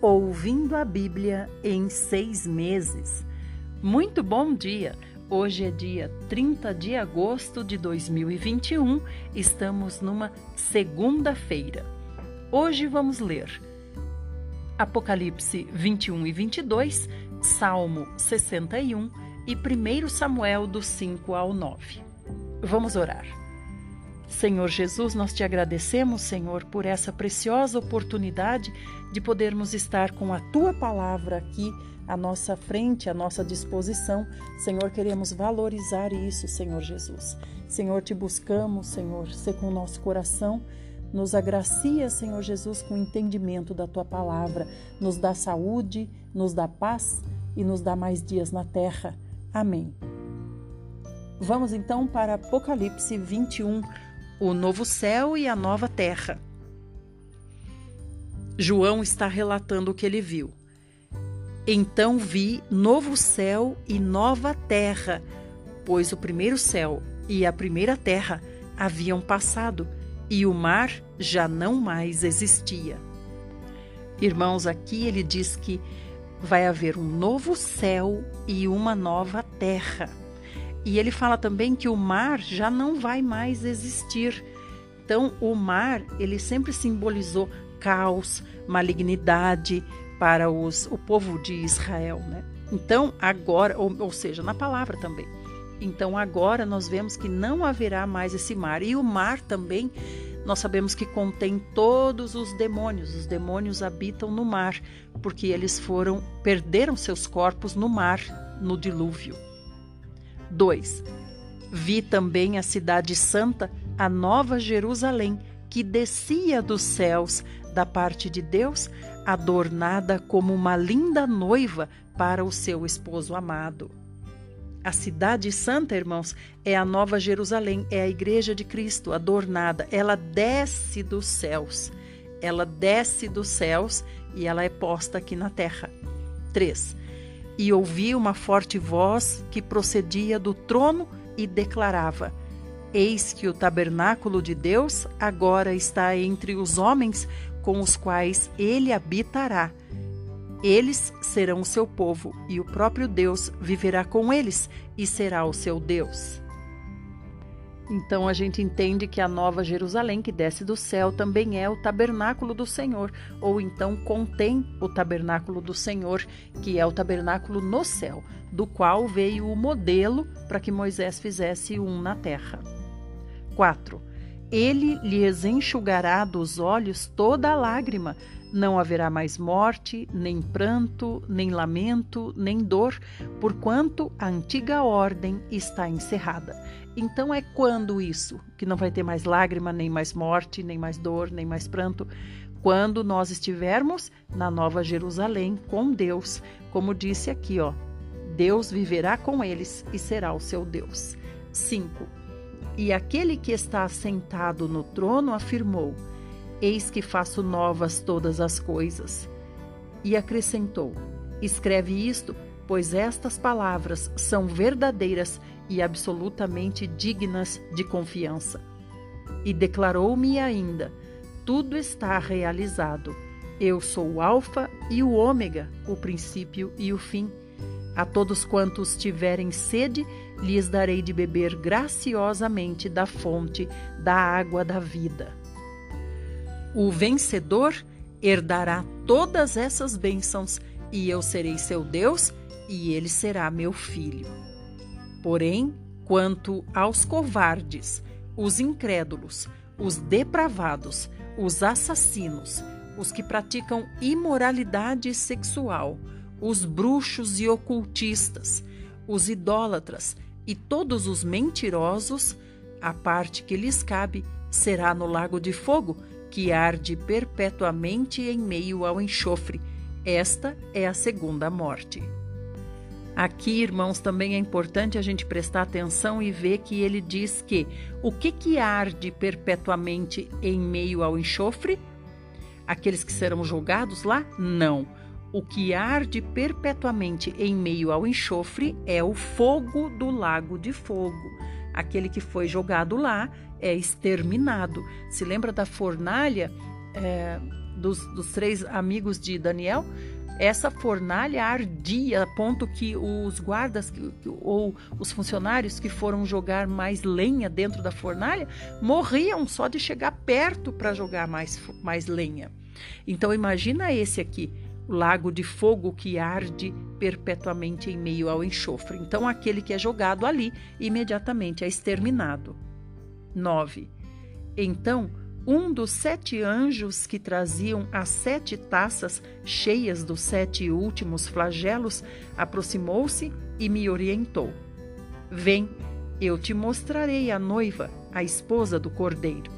Ouvindo a Bíblia em seis meses. Muito bom dia! Hoje é dia 30 de agosto de 2021, estamos numa segunda-feira. Hoje vamos ler Apocalipse 21 e 22, Salmo 61 e 1 Samuel do 5 ao 9. Vamos orar. Senhor Jesus, nós te agradecemos, Senhor, por essa preciosa oportunidade de podermos estar com a tua palavra aqui à nossa frente, à nossa disposição. Senhor, queremos valorizar isso, Senhor Jesus. Senhor, te buscamos, Senhor, ser com o nosso coração. Nos agracia, Senhor Jesus, com o entendimento da tua palavra. Nos dá saúde, nos dá paz e nos dá mais dias na terra. Amém. Vamos então para Apocalipse 21 o novo céu e a nova terra. João está relatando o que ele viu. Então vi novo céu e nova terra, pois o primeiro céu e a primeira terra haviam passado e o mar já não mais existia. Irmãos, aqui ele diz que vai haver um novo céu e uma nova terra. E ele fala também que o mar já não vai mais existir. Então, o mar, ele sempre simbolizou caos, malignidade para os, o povo de Israel, né? Então, agora, ou, ou seja, na palavra também. Então, agora nós vemos que não haverá mais esse mar. E o mar também, nós sabemos que contém todos os demônios. Os demônios habitam no mar, porque eles foram, perderam seus corpos no mar, no dilúvio. 2. Vi também a cidade santa, a nova Jerusalém, que descia dos céus da parte de Deus, adornada como uma linda noiva para o seu esposo amado. A cidade santa, irmãos, é a nova Jerusalém, é a igreja de Cristo adornada. Ela desce dos céus. Ela desce dos céus e ela é posta aqui na terra. 3 e ouvi uma forte voz que procedia do trono e declarava: Eis que o tabernáculo de Deus agora está entre os homens com os quais ele habitará. Eles serão o seu povo, e o próprio Deus viverá com eles e será o seu Deus. Então a gente entende que a nova Jerusalém que desce do céu também é o tabernáculo do Senhor, ou então contém o tabernáculo do Senhor, que é o tabernáculo no céu, do qual veio o modelo para que Moisés fizesse um na terra. 4. Ele lhes enxugará dos olhos toda a lágrima, não haverá mais morte, nem pranto, nem lamento, nem dor, porquanto a antiga ordem está encerrada. Então é quando isso, que não vai ter mais lágrima, nem mais morte, nem mais dor, nem mais pranto, quando nós estivermos na Nova Jerusalém com Deus, como disse aqui, ó. Deus viverá com eles e será o seu Deus. 5. E aquele que está assentado no trono afirmou: Eis que faço novas todas as coisas. E acrescentou: Escreve isto, pois estas palavras são verdadeiras e absolutamente dignas de confiança. E declarou-me ainda: Tudo está realizado. Eu sou o Alfa e o Ômega, o princípio e o fim. A todos quantos tiverem sede, lhes darei de beber graciosamente da fonte da água da vida. O vencedor herdará todas essas bênçãos, e eu serei seu Deus, e ele será meu filho. Porém, quanto aos covardes, os incrédulos, os depravados, os assassinos, os que praticam imoralidade sexual, os bruxos e ocultistas, os idólatras e todos os mentirosos, a parte que lhes cabe será no lago de fogo, que arde perpetuamente em meio ao enxofre. Esta é a segunda morte. Aqui, irmãos, também é importante a gente prestar atenção e ver que ele diz que o que, que arde perpetuamente em meio ao enxofre? Aqueles que serão julgados lá? Não. O que arde perpetuamente em meio ao enxofre é o fogo do lago de fogo. Aquele que foi jogado lá é exterminado. Se lembra da fornalha é, dos, dos três amigos de Daniel, essa fornalha ardia a ponto que os guardas ou os funcionários que foram jogar mais lenha dentro da fornalha morriam só de chegar perto para jogar mais, mais lenha. Então imagina esse aqui, o lago de fogo que arde perpetuamente em meio ao enxofre. Então aquele que é jogado ali imediatamente é exterminado. 9. Então um dos sete anjos que traziam as sete taças cheias dos sete últimos flagelos aproximou-se e me orientou: Vem, eu te mostrarei a noiva, a esposa do cordeiro.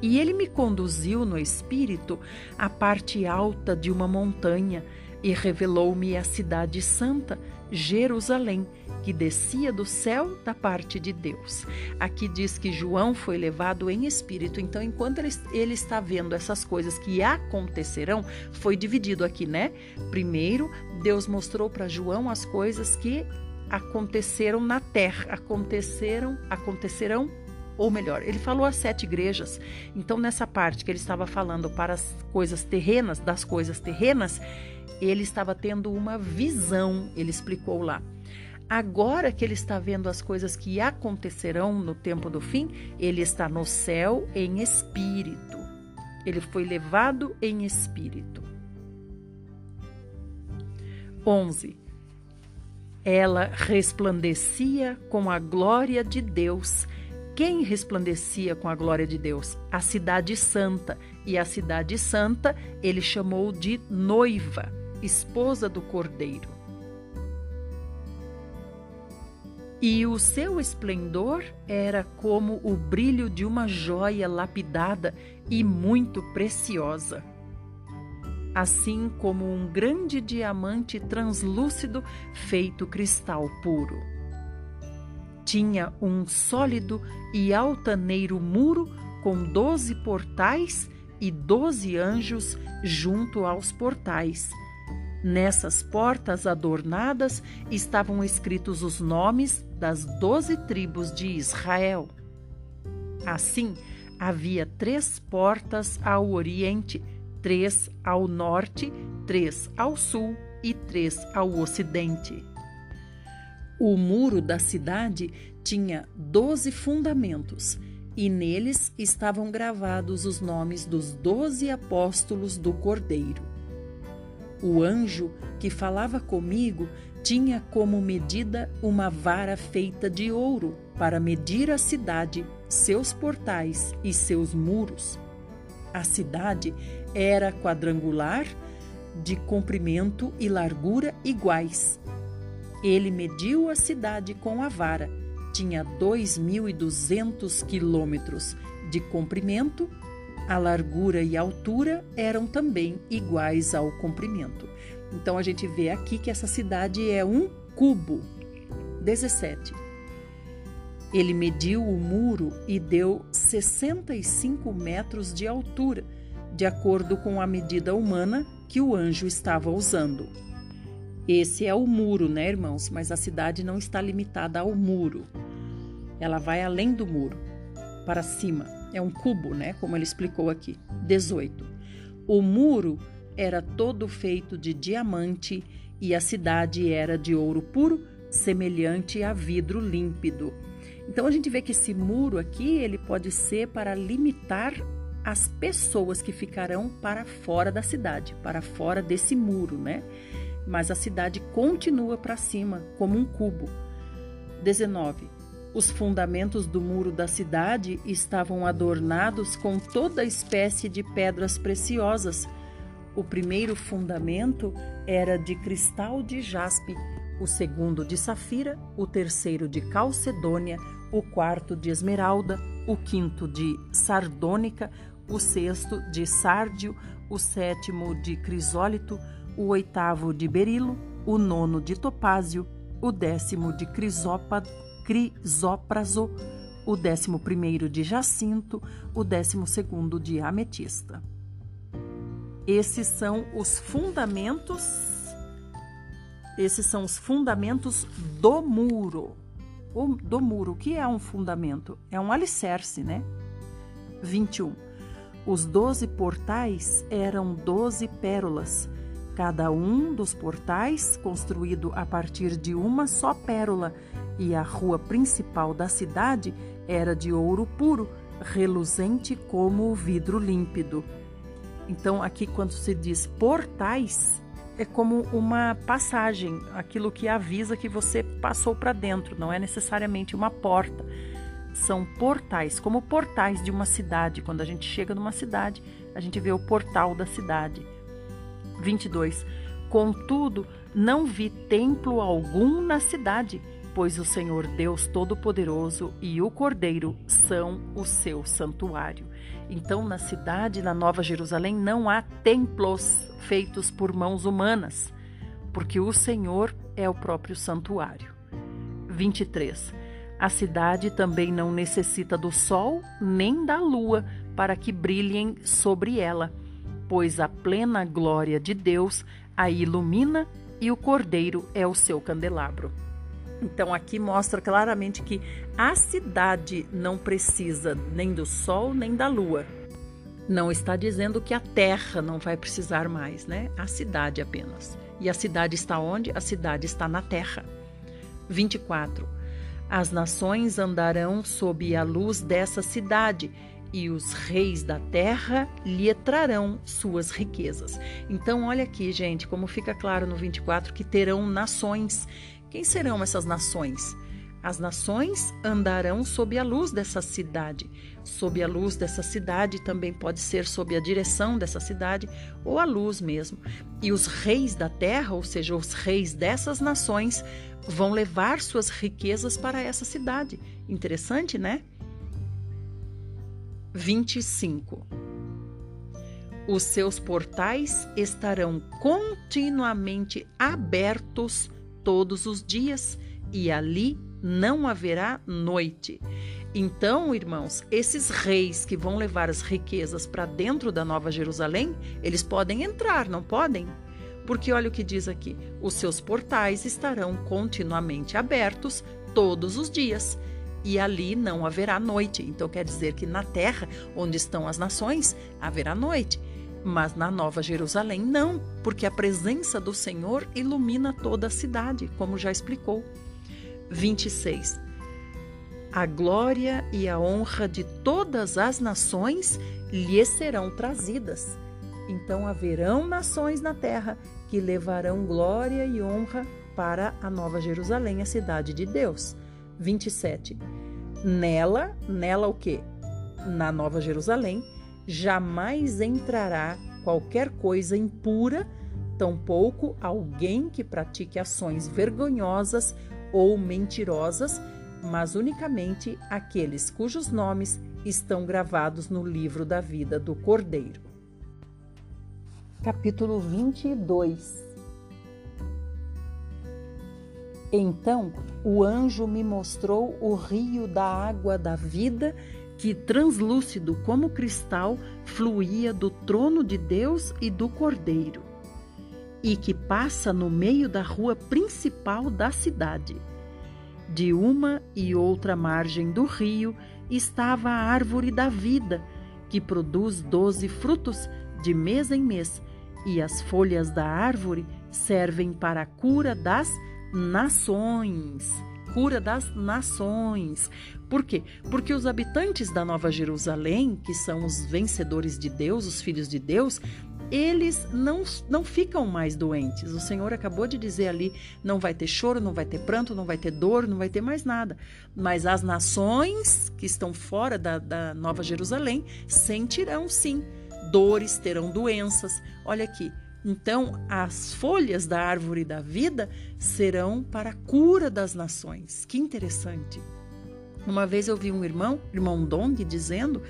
E ele me conduziu no espírito à parte alta de uma montanha e revelou-me a cidade santa, Jerusalém, que descia do céu da parte de Deus. Aqui diz que João foi levado em espírito, então enquanto ele, ele está vendo essas coisas que acontecerão, foi dividido aqui, né? Primeiro, Deus mostrou para João as coisas que aconteceram na terra, aconteceram, acontecerão ou melhor, ele falou às sete igrejas. Então, nessa parte que ele estava falando para as coisas terrenas, das coisas terrenas, ele estava tendo uma visão, ele explicou lá. Agora que ele está vendo as coisas que acontecerão no tempo do fim, ele está no céu em espírito. Ele foi levado em espírito. 11. Ela resplandecia com a glória de Deus. Quem resplandecia com a glória de Deus? A cidade santa. E a cidade santa ele chamou de noiva, esposa do cordeiro. E o seu esplendor era como o brilho de uma joia lapidada e muito preciosa. Assim como um grande diamante translúcido feito cristal puro. Tinha um sólido e altaneiro muro com doze portais e doze anjos junto aos portais Nessas portas adornadas estavam escritos os nomes das doze tribos de Israel. Assim, havia três portas ao oriente, três ao norte, três ao sul e três ao ocidente. O muro da cidade tinha doze fundamentos, e neles estavam gravados os nomes dos doze apóstolos do Cordeiro. O anjo que falava comigo tinha como medida uma vara feita de ouro para medir a cidade, seus portais e seus muros. A cidade era quadrangular, de comprimento e largura iguais. Ele mediu a cidade com a vara. Tinha 2.200 quilômetros de comprimento a largura e a altura eram também iguais ao comprimento. Então a gente vê aqui que essa cidade é um cubo. 17. Ele mediu o muro e deu 65 metros de altura, de acordo com a medida humana que o anjo estava usando. Esse é o muro, né, irmãos? Mas a cidade não está limitada ao muro. Ela vai além do muro, para cima. É um cubo, né? Como ele explicou aqui. 18. O muro era todo feito de diamante e a cidade era de ouro puro, semelhante a vidro límpido. Então a gente vê que esse muro aqui, ele pode ser para limitar as pessoas que ficarão para fora da cidade, para fora desse muro, né? Mas a cidade continua para cima, como um cubo. 19. Os fundamentos do muro da cidade estavam adornados com toda espécie de pedras preciosas. O primeiro fundamento era de cristal de jaspe, o segundo de safira, o terceiro de calcedônia, o quarto de esmeralda, o quinto de sardônica, o sexto de sárdio, o sétimo de crisólito, o oitavo de berilo, o nono de topázio, o décimo de crisópado, crisópraso, o décimo primeiro de jacinto, o décimo segundo de ametista. Esses são os fundamentos. Esses são os fundamentos do muro. O, do muro, o que é um fundamento? É um alicerce, né? 21. Os doze portais eram doze pérolas, cada um dos portais construído a partir de uma só pérola, e a rua principal da cidade era de ouro puro, reluzente como o vidro límpido. Então, aqui, quando se diz portais, é como uma passagem, aquilo que avisa que você passou para dentro, não é necessariamente uma porta. São portais, como portais de uma cidade. Quando a gente chega numa cidade, a gente vê o portal da cidade. 22. Contudo, não vi templo algum na cidade, pois o Senhor Deus Todo-Poderoso e o Cordeiro são o seu santuário. Então, na cidade, na Nova Jerusalém, não há templos feitos por mãos humanas, porque o Senhor é o próprio santuário. 23. A cidade também não necessita do sol nem da lua para que brilhem sobre ela, pois a plena glória de Deus a ilumina e o Cordeiro é o seu candelabro. Então aqui mostra claramente que a cidade não precisa nem do sol nem da lua. Não está dizendo que a terra não vai precisar mais, né? A cidade apenas. E a cidade está onde? A cidade está na terra. 24. As nações andarão sob a luz dessa cidade, e os reis da terra lhe trarão suas riquezas. Então, olha aqui, gente, como fica claro no 24 que terão nações quem serão essas nações? As nações andarão sob a luz dessa cidade. Sob a luz dessa cidade também pode ser sob a direção dessa cidade ou a luz mesmo. E os reis da terra, ou seja, os reis dessas nações, vão levar suas riquezas para essa cidade. Interessante, né? 25. Os seus portais estarão continuamente abertos todos os dias, e ali não haverá noite. Então, irmãos, esses reis que vão levar as riquezas para dentro da Nova Jerusalém, eles podem entrar, não podem? Porque olha o que diz aqui: os seus portais estarão continuamente abertos todos os dias, e ali não haverá noite. Então, quer dizer que na terra, onde estão as nações, haverá noite. Mas na Nova Jerusalém, não, porque a presença do Senhor ilumina toda a cidade, como já explicou. 26. A glória e a honra de todas as nações lhe serão trazidas. Então haverão nações na terra que levarão glória e honra para a Nova Jerusalém, a cidade de Deus. 27. Nela, nela o quê? Na Nova Jerusalém, jamais entrará qualquer coisa impura, tampouco alguém que pratique ações vergonhosas ou mentirosas, mas unicamente aqueles cujos nomes estão gravados no livro da vida do Cordeiro. Capítulo 22 Então o anjo me mostrou o rio da água da vida que, translúcido como cristal, fluía do trono de Deus e do Cordeiro, e que passa no meio da rua principal da cidade. De uma e outra margem do rio estava a árvore da vida, que produz doze frutos de mês em mês, e as folhas da árvore servem para a cura das nações cura das nações. Por quê? Porque os habitantes da Nova Jerusalém, que são os vencedores de Deus, os filhos de Deus, eles não, não ficam mais doentes. O Senhor acabou de dizer ali: não vai ter choro, não vai ter pranto, não vai ter dor, não vai ter mais nada. Mas as nações que estão fora da, da Nova Jerusalém sentirão sim dores, terão doenças. Olha aqui, então, as folhas da árvore da vida serão para a cura das nações. Que interessante. Uma vez eu vi um irmão, irmão Dong, dizendo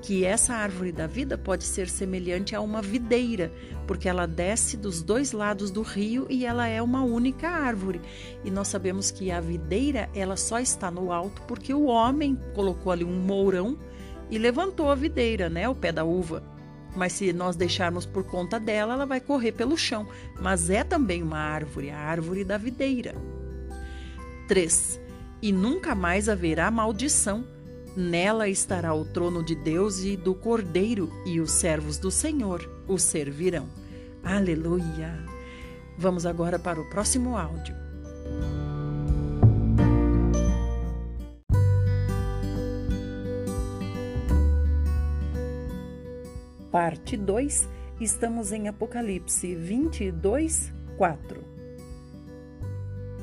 que essa árvore da vida pode ser semelhante a uma videira, porque ela desce dos dois lados do rio e ela é uma única árvore. E nós sabemos que a videira, ela só está no alto porque o homem colocou ali um mourão e levantou a videira, né, o pé da uva. Mas se nós deixarmos por conta dela, ela vai correr pelo chão. Mas é também uma árvore, a árvore da videira. 3. E nunca mais haverá maldição, Nela estará o trono de Deus e do Cordeiro, e os servos do Senhor o servirão. Aleluia! Vamos agora para o próximo áudio. Parte 2, estamos em Apocalipse 22, 4.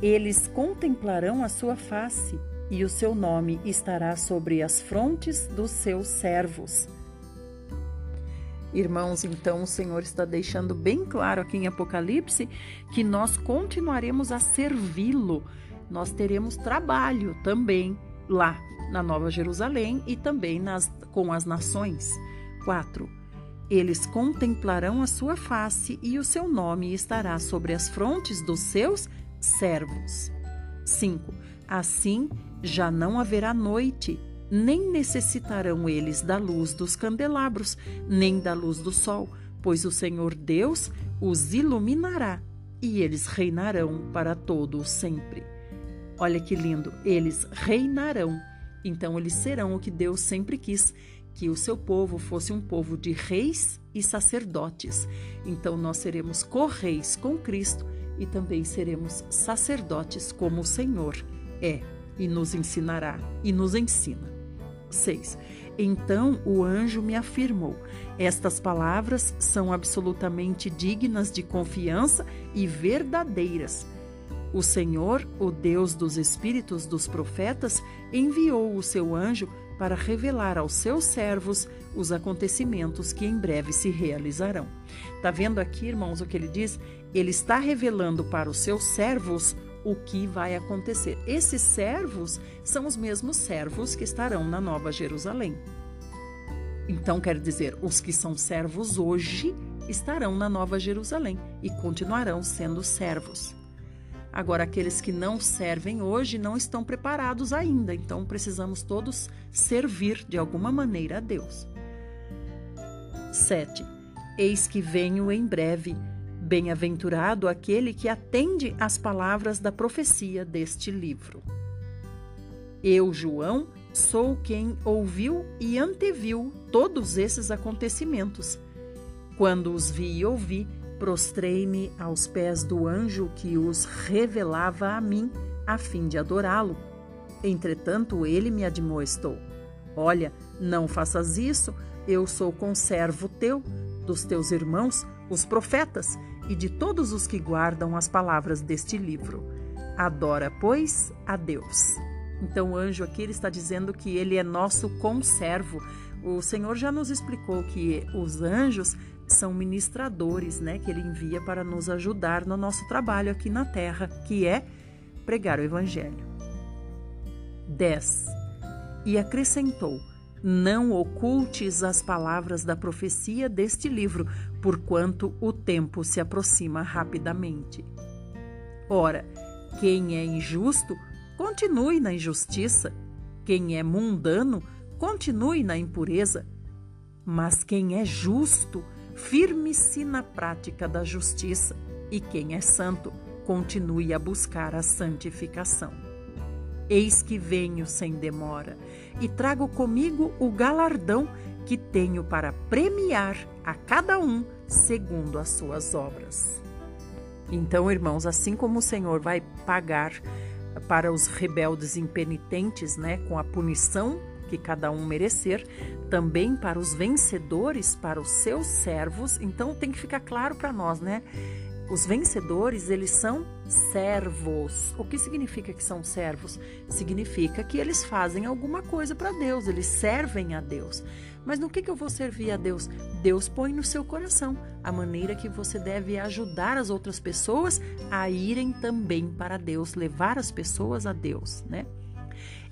Eles contemplarão a sua face, e o seu nome estará sobre as frontes dos seus servos. Irmãos, então o Senhor está deixando bem claro aqui em Apocalipse que nós continuaremos a servi-lo. Nós teremos trabalho também lá na Nova Jerusalém e também nas, com as nações. 4. Eles contemplarão a sua face e o seu nome estará sobre as frontes dos seus servos. 5. Assim já não haverá noite, nem necessitarão eles da luz dos candelabros, nem da luz do sol, pois o Senhor Deus os iluminará e eles reinarão para todo o sempre. Olha que lindo, eles reinarão. Então eles serão o que Deus sempre quis, que o seu povo fosse um povo de reis e sacerdotes. Então nós seremos correis com Cristo e também seremos sacerdotes como o Senhor é e nos ensinará e nos ensina. 6. Então o anjo me afirmou: Estas palavras são absolutamente dignas de confiança e verdadeiras. O Senhor, o Deus dos espíritos dos profetas, enviou o seu anjo para revelar aos seus servos os acontecimentos que em breve se realizarão. Tá vendo aqui, irmãos, o que ele diz? Ele está revelando para os seus servos o que vai acontecer. Esses servos são os mesmos servos que estarão na Nova Jerusalém. Então, quer dizer, os que são servos hoje estarão na Nova Jerusalém e continuarão sendo servos. Agora, aqueles que não servem hoje não estão preparados ainda, então precisamos todos servir de alguma maneira a Deus. 7. Eis que venho em breve. Bem-aventurado aquele que atende às palavras da profecia deste livro. Eu, João, sou quem ouviu e anteviu todos esses acontecimentos. Quando os vi e ouvi, Prostrei-me aos pés do anjo que os revelava a mim, a fim de adorá-lo. Entretanto, ele me admoestou: Olha, não faças isso, eu sou conservo teu, dos teus irmãos, os profetas, e de todos os que guardam as palavras deste livro. Adora, pois, a Deus. Então, o anjo aqui ele está dizendo que ele é nosso conservo. O Senhor já nos explicou que os anjos são ministradores, né, que ele envia para nos ajudar no nosso trabalho aqui na terra, que é pregar o evangelho. 10. E acrescentou: Não ocultes as palavras da profecia deste livro, porquanto o tempo se aproxima rapidamente. Ora, quem é injusto, continue na injustiça. Quem é mundano, continue na impureza. Mas quem é justo, firme-se na prática da justiça, e quem é santo, continue a buscar a santificação. Eis que venho sem demora, e trago comigo o galardão que tenho para premiar a cada um segundo as suas obras. Então, irmãos, assim como o Senhor vai pagar para os rebeldes impenitentes, né, com a punição que cada um merecer, também para os vencedores, para os seus servos. Então tem que ficar claro para nós, né? Os vencedores, eles são servos. O que significa que são servos? Significa que eles fazem alguma coisa para Deus, eles servem a Deus. Mas no que, que eu vou servir a Deus? Deus põe no seu coração a maneira que você deve ajudar as outras pessoas a irem também para Deus, levar as pessoas a Deus, né?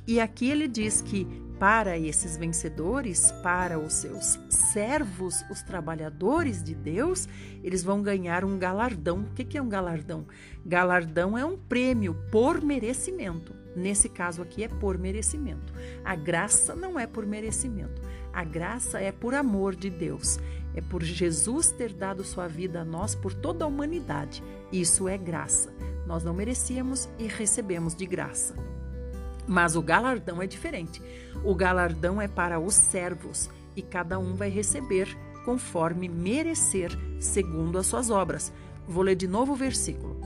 E aqui ele diz que para esses vencedores, para os seus servos, os trabalhadores de Deus, eles vão ganhar um galardão. O que é um galardão? Galardão é um prêmio por merecimento. Nesse caso aqui é por merecimento. A graça não é por merecimento. A graça é por amor de Deus. É por Jesus ter dado sua vida a nós por toda a humanidade. Isso é graça. Nós não merecíamos e recebemos de graça. Mas o galardão é diferente. O galardão é para os servos e cada um vai receber conforme merecer, segundo as suas obras. Vou ler de novo o versículo.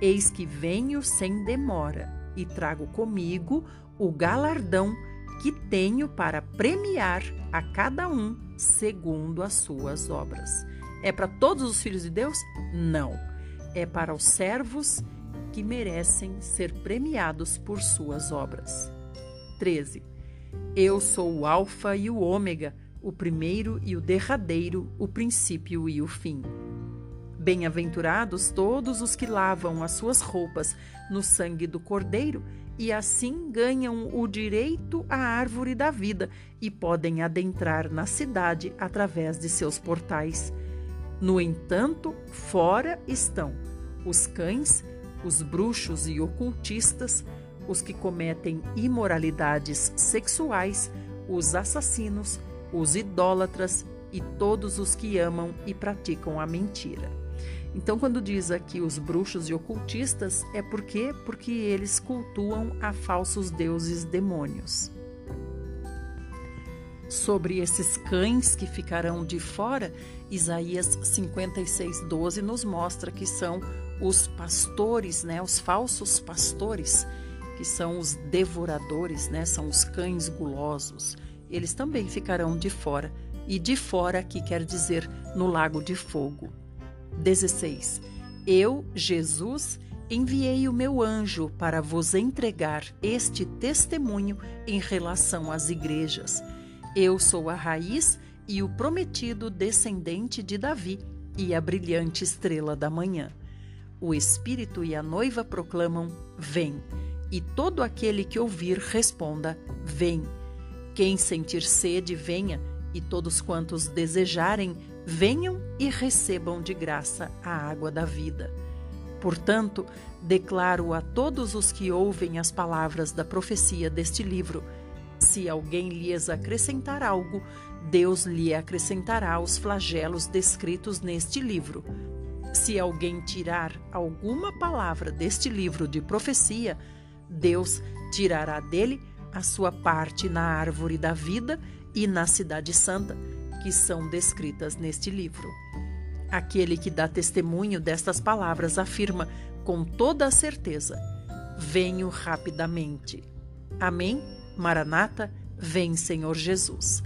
Eis que venho sem demora e trago comigo o galardão que tenho para premiar a cada um segundo as suas obras. É para todos os filhos de Deus? Não. É para os servos que merecem ser premiados por suas obras. 13. Eu sou o Alfa e o Ômega, o primeiro e o derradeiro, o princípio e o fim. Bem-aventurados todos os que lavam as suas roupas no sangue do Cordeiro e assim ganham o direito à árvore da vida e podem adentrar na cidade através de seus portais. No entanto, fora estão os cães, os bruxos e ocultistas, os que cometem imoralidades sexuais, os assassinos, os idólatras e todos os que amam e praticam a mentira. Então, quando diz aqui os bruxos e ocultistas, é porque porque eles cultuam a falsos deuses demônios. Sobre esses cães que ficarão de fora, Isaías 56:12 nos mostra que são os pastores, né, os falsos pastores, que são os devoradores, né, são os cães gulosos. Eles também ficarão de fora. E de fora aqui quer dizer no lago de fogo. 16. Eu, Jesus, enviei o meu anjo para vos entregar este testemunho em relação às igrejas. Eu sou a raiz e o prometido descendente de Davi e a brilhante estrela da manhã. O Espírito e a noiva proclamam: Vem. E todo aquele que ouvir responda: Vem. Quem sentir sede, venha, e todos quantos desejarem, venham e recebam de graça a água da vida. Portanto, declaro a todos os que ouvem as palavras da profecia deste livro: se alguém lhes acrescentar algo, Deus lhe acrescentará os flagelos descritos neste livro. Se alguém tirar alguma palavra deste livro de profecia, Deus tirará dele a sua parte na árvore da vida e na cidade santa, que são descritas neste livro. Aquele que dá testemunho destas palavras afirma com toda a certeza: Venho rapidamente. Amém? Maranata, vem Senhor Jesus.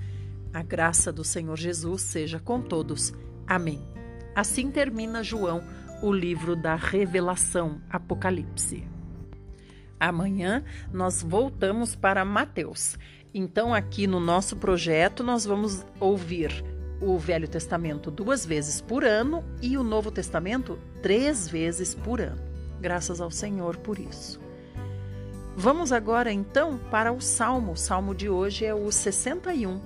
A graça do Senhor Jesus seja com todos. Amém. Assim termina João, o livro da Revelação, Apocalipse. Amanhã nós voltamos para Mateus. Então, aqui no nosso projeto, nós vamos ouvir o Velho Testamento duas vezes por ano e o Novo Testamento três vezes por ano. Graças ao Senhor por isso. Vamos agora então para o Salmo. O Salmo de hoje é o 61.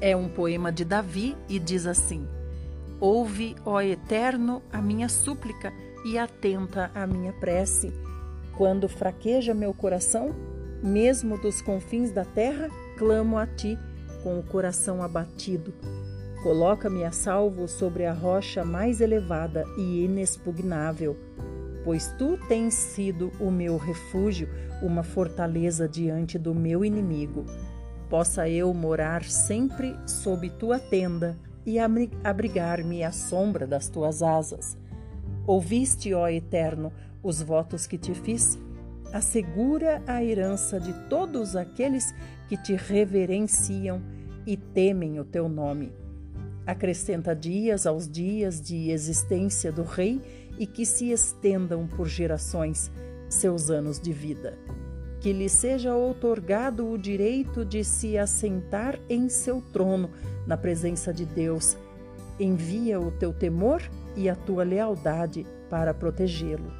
É um poema de Davi e diz assim: Ouve, ó Eterno, a minha súplica e atenta à minha prece. Quando fraqueja meu coração, mesmo dos confins da terra, clamo a ti com o coração abatido. Coloca-me a salvo sobre a rocha mais elevada e inexpugnável, pois tu tens sido o meu refúgio, uma fortaleza diante do meu inimigo. Possa eu morar sempre sob tua tenda e abrigar-me à sombra das tuas asas. Ouviste, ó Eterno, os votos que te fiz? Assegura a herança de todos aqueles que te reverenciam e temem o teu nome. Acrescenta dias aos dias de existência do Rei e que se estendam por gerações seus anos de vida. Que lhe seja outorgado o direito de se assentar em seu trono na presença de Deus. Envia o teu temor e a tua lealdade para protegê-lo.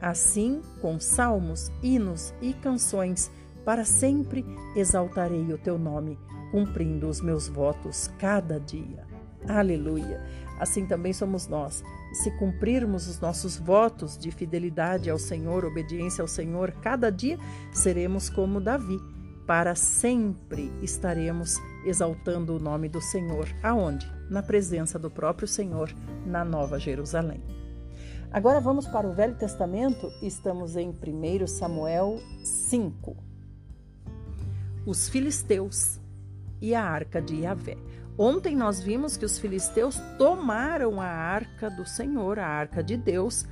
Assim, com salmos, hinos e canções, para sempre exaltarei o teu nome, cumprindo os meus votos cada dia. Aleluia! Assim também somos nós. Se cumprirmos os nossos votos de fidelidade ao Senhor, obediência ao Senhor, cada dia seremos como Davi. Para sempre estaremos exaltando o nome do Senhor. Aonde? Na presença do próprio Senhor, na Nova Jerusalém. Agora vamos para o Velho Testamento, estamos em 1 Samuel 5. Os filisteus e a arca de Yahvé. Ontem nós vimos que os filisteus tomaram a arca do Senhor, a arca de Deus,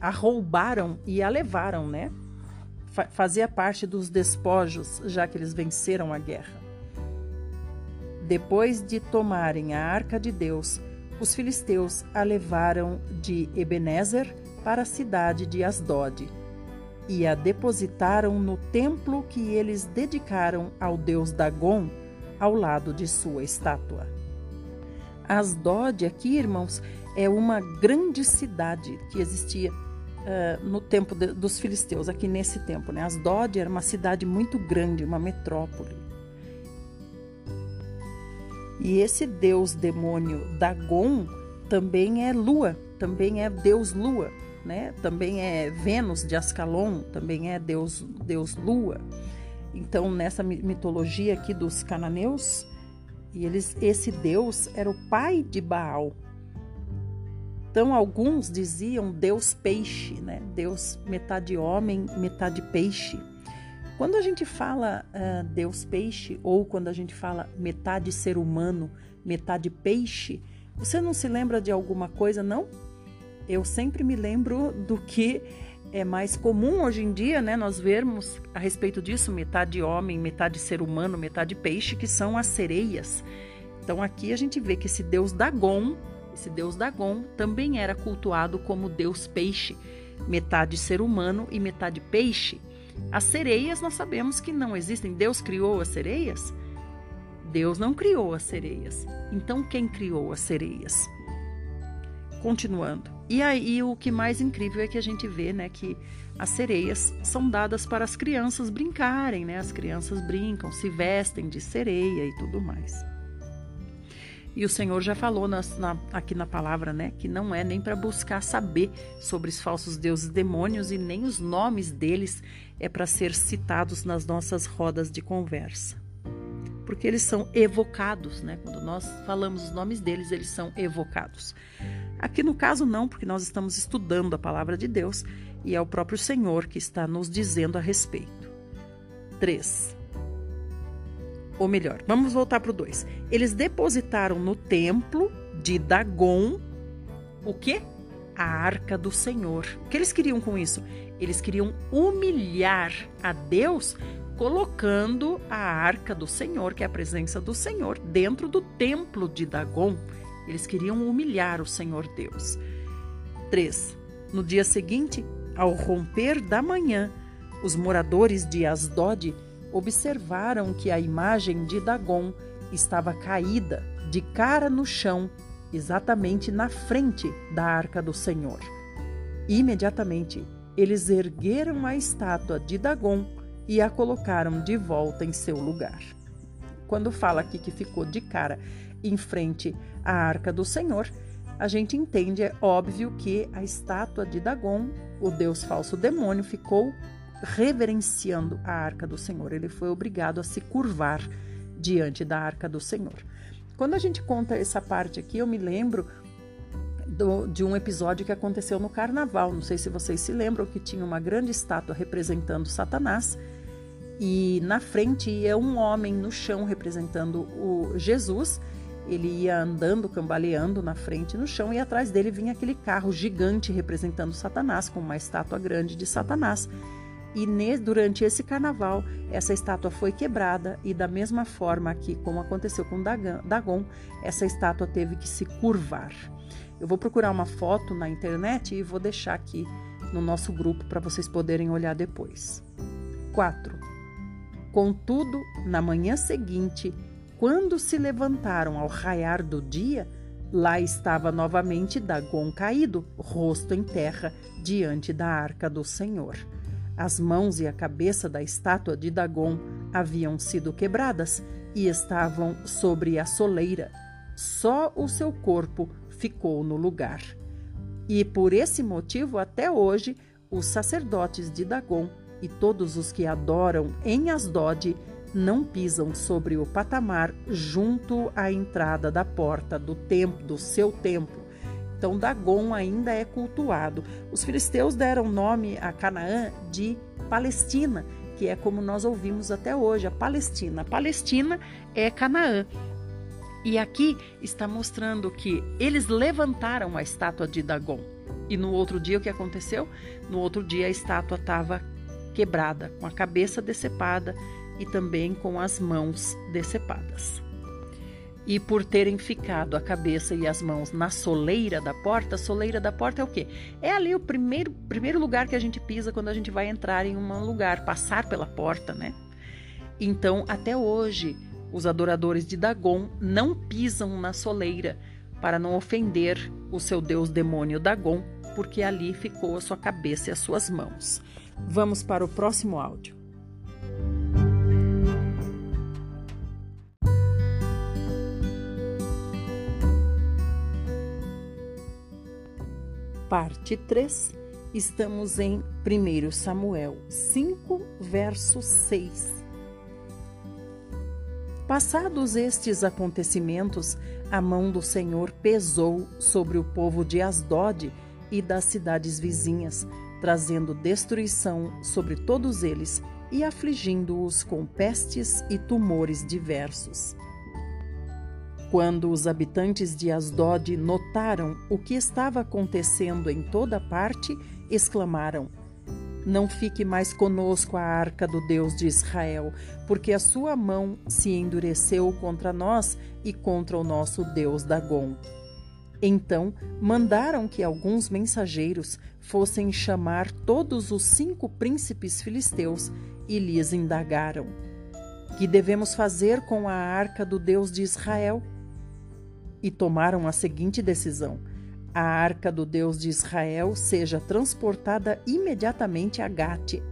a roubaram e a levaram, né? Fazia parte dos despojos, já que eles venceram a guerra. Depois de tomarem a arca de Deus, os filisteus a levaram de Ebenezer para a cidade de Asdod e a depositaram no templo que eles dedicaram ao deus Dagon, ao lado de sua estátua. Asdod, aqui, irmãos, é uma grande cidade que existia uh, no tempo de, dos filisteus, aqui nesse tempo. Né? Asdod era uma cidade muito grande, uma metrópole. E esse deus demônio Dagon também é lua, também é deus lua, né? Também é Vênus de Ascalon, também é deus deus lua. Então, nessa mitologia aqui dos cananeus, e eles esse deus era o pai de Baal. Então, alguns diziam deus peixe, né? Deus metade homem, metade peixe. Quando a gente fala uh, Deus peixe ou quando a gente fala metade ser humano, metade peixe, você não se lembra de alguma coisa, não? Eu sempre me lembro do que é mais comum hoje em dia, né? Nós vermos a respeito disso, metade homem, metade ser humano, metade peixe, que são as sereias. Então aqui a gente vê que esse deus Dagon, esse deus Dagon também era cultuado como deus peixe, metade ser humano e metade peixe. As sereias nós sabemos que não existem. Deus criou as sereias? Deus não criou as sereias. Então quem criou as sereias? Continuando. E aí o que mais incrível é que a gente vê, né, que as sereias são dadas para as crianças brincarem, né? As crianças brincam, se vestem de sereia e tudo mais. E o Senhor já falou nas, na, aqui na palavra, né, que não é nem para buscar saber sobre os falsos deuses demônios e nem os nomes deles é para ser citados nas nossas rodas de conversa. Porque eles são evocados, né? Quando nós falamos os nomes deles, eles são evocados. Aqui no caso, não, porque nós estamos estudando a palavra de Deus e é o próprio Senhor que está nos dizendo a respeito. 3 ou melhor, vamos voltar para o 2. Eles depositaram no templo de Dagon o que? A arca do Senhor. O que eles queriam com isso? Eles queriam humilhar a Deus colocando a arca do Senhor, que é a presença do Senhor, dentro do templo de Dagon. Eles queriam humilhar o Senhor Deus. 3. No dia seguinte, ao romper da manhã, os moradores de Asdod observaram que a imagem de Dagon estava caída, de cara no chão, exatamente na frente da arca do Senhor. Imediatamente, eles ergueram a estátua de Dagon e a colocaram de volta em seu lugar. Quando fala aqui que ficou de cara em frente à arca do Senhor, a gente entende, é óbvio que a estátua de Dagon, o deus falso demônio, ficou reverenciando a arca do Senhor. Ele foi obrigado a se curvar diante da arca do Senhor. Quando a gente conta essa parte aqui, eu me lembro do, de um episódio que aconteceu no carnaval. Não sei se vocês se lembram que tinha uma grande estátua representando Satanás e na frente ia um homem no chão representando o Jesus. Ele ia andando, cambaleando na frente no chão e atrás dele vinha aquele carro gigante representando Satanás com uma estátua grande de Satanás. E durante esse carnaval, essa estátua foi quebrada e da mesma forma que, como aconteceu com Dagon, essa estátua teve que se curvar. Eu vou procurar uma foto na internet e vou deixar aqui no nosso grupo para vocês poderem olhar depois. 4. Contudo, na manhã seguinte, quando se levantaram ao raiar do dia, lá estava novamente Dagon caído, rosto em terra, diante da arca do Senhor. As mãos e a cabeça da estátua de Dagon haviam sido quebradas e estavam sobre a soleira. Só o seu corpo ficou no lugar. E por esse motivo, até hoje, os sacerdotes de Dagon e todos os que adoram em Asdod não pisam sobre o patamar junto à entrada da porta do templo, do seu templo. Então, Dagon ainda é cultuado. Os filisteus deram nome a Canaã de Palestina, que é como nós ouvimos até hoje, a Palestina. A Palestina é Canaã. E aqui está mostrando que eles levantaram a estátua de Dagon. E no outro dia o que aconteceu? No outro dia a estátua estava quebrada, com a cabeça decepada e também com as mãos decepadas. E por terem ficado a cabeça e as mãos na soleira da porta, a soleira da porta é o quê? É ali o primeiro, primeiro lugar que a gente pisa quando a gente vai entrar em um lugar, passar pela porta, né? Então, até hoje, os adoradores de Dagon não pisam na soleira para não ofender o seu deus demônio Dagon, porque ali ficou a sua cabeça e as suas mãos. Vamos para o próximo áudio. Parte 3, estamos em 1 Samuel 5, verso 6. Passados estes acontecimentos, a mão do Senhor pesou sobre o povo de Asdod e das cidades vizinhas, trazendo destruição sobre todos eles e afligindo-os com pestes e tumores diversos. Quando os habitantes de Asdod notaram o que estava acontecendo em toda parte, exclamaram: Não fique mais conosco a arca do Deus de Israel, porque a sua mão se endureceu contra nós e contra o nosso Deus Dagon. Então mandaram que alguns mensageiros fossem chamar todos os cinco príncipes filisteus e lhes indagaram: Que devemos fazer com a arca do Deus de Israel? E tomaram a seguinte decisão: a arca do Deus de Israel seja transportada imediatamente a Gate.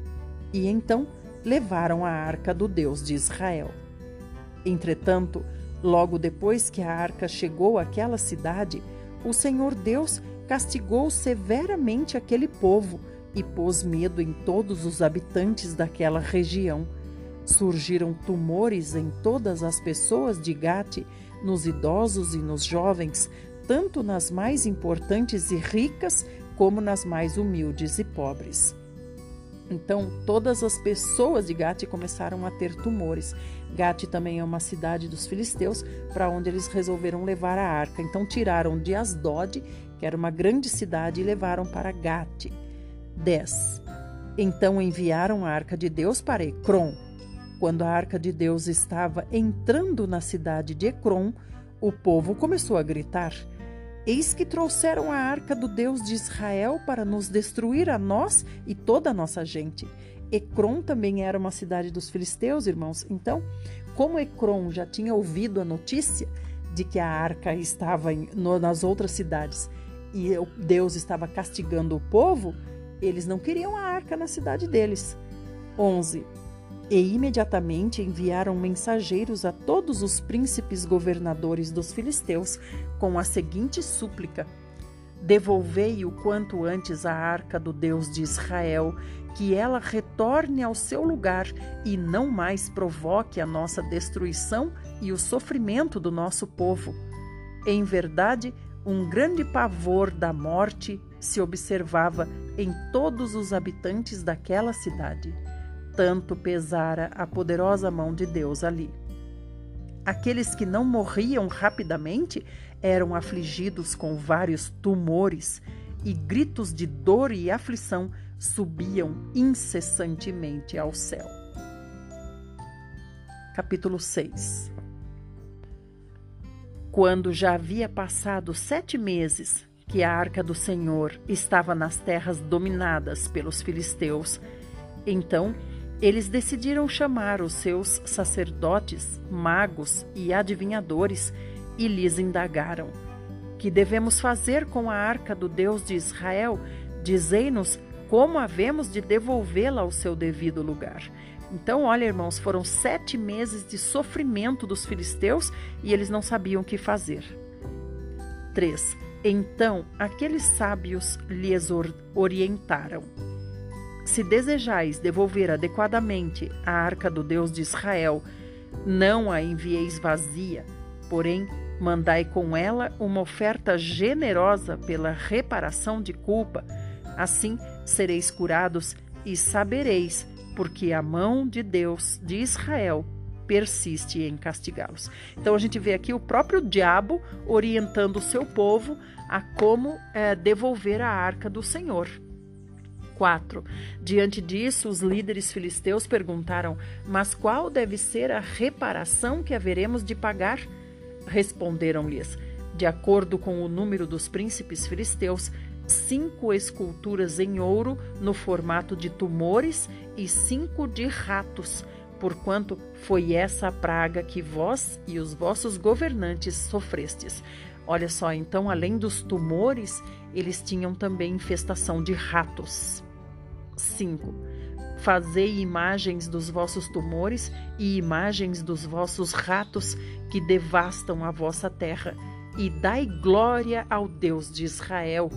E então levaram a arca do Deus de Israel. Entretanto, logo depois que a arca chegou àquela cidade, o Senhor Deus castigou severamente aquele povo e pôs medo em todos os habitantes daquela região. Surgiram tumores em todas as pessoas de Gate, nos idosos e nos jovens, tanto nas mais importantes e ricas como nas mais humildes e pobres. Então, todas as pessoas de Gate começaram a ter tumores. Gate também é uma cidade dos filisteus, para onde eles resolveram levar a arca. Então, tiraram de Asdod, que era uma grande cidade, e levaram para Gate. 10. Então enviaram a arca de Deus para Ecrom. Quando a arca de Deus estava entrando na cidade de Ecrom, o povo começou a gritar: Eis que trouxeram a arca do Deus de Israel para nos destruir a nós e toda a nossa gente. Ecrom também era uma cidade dos filisteus, irmãos. Então, como Ecrom já tinha ouvido a notícia de que a arca estava em, no, nas outras cidades e Deus estava castigando o povo, eles não queriam a arca na cidade deles. 11. E imediatamente enviaram mensageiros a todos os príncipes governadores dos filisteus com a seguinte súplica: Devolvei o quanto antes a arca do Deus de Israel, que ela retorne ao seu lugar e não mais provoque a nossa destruição e o sofrimento do nosso povo. Em verdade, um grande pavor da morte se observava em todos os habitantes daquela cidade tanto pesara a poderosa mão de Deus ali. Aqueles que não morriam rapidamente eram afligidos com vários tumores e gritos de dor e aflição subiam incessantemente ao céu. Capítulo 6 Quando já havia passado sete meses que a arca do Senhor estava nas terras dominadas pelos filisteus, então eles decidiram chamar os seus sacerdotes, magos e adivinhadores e lhes indagaram: Que devemos fazer com a arca do Deus de Israel? Dizei-nos como havemos de devolvê-la ao seu devido lugar. Então, olha, irmãos, foram sete meses de sofrimento dos filisteus e eles não sabiam o que fazer. 3. Então aqueles sábios lhes orientaram. Se desejais devolver adequadamente a arca do Deus de Israel, não a envieis vazia, porém Mandai com ela uma oferta generosa pela reparação de culpa. Assim sereis curados e sabereis, porque a mão de Deus de Israel persiste em castigá-los. Então a gente vê aqui o próprio diabo orientando o seu povo a como é, devolver a arca do Senhor. 4. Diante disso, os líderes filisteus perguntaram: Mas qual deve ser a reparação que haveremos de pagar? Responderam-lhes: De acordo com o número dos príncipes filisteus, cinco esculturas em ouro no formato de tumores e cinco de ratos, porquanto foi essa a praga que vós e os vossos governantes sofrestes. Olha só, então, além dos tumores, eles tinham também infestação de ratos. 5. Fazei imagens dos vossos tumores e imagens dos vossos ratos que devastam a vossa terra, e dai glória ao Deus de Israel.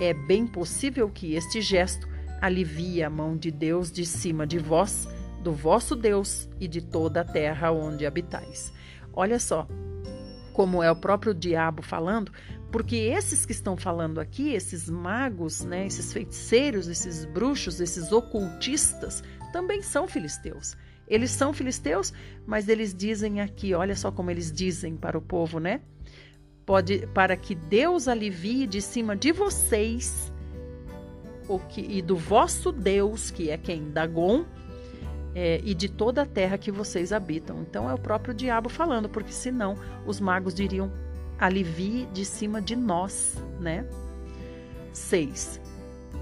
É bem possível que este gesto alivie a mão de Deus de cima de vós, do vosso Deus e de toda a terra onde habitais. Olha só, como é o próprio diabo falando, porque esses que estão falando aqui, esses magos, né, esses feiticeiros, esses bruxos, esses ocultistas, também são filisteus. Eles são filisteus, mas eles dizem aqui, olha só como eles dizem para o povo, né? Pode para que Deus alivie de cima de vocês o que e do vosso Deus, que é quem Dagon, é, e de toda a terra que vocês habitam. Então é o próprio diabo falando, porque senão os magos diriam alivie de cima de nós, né? 6.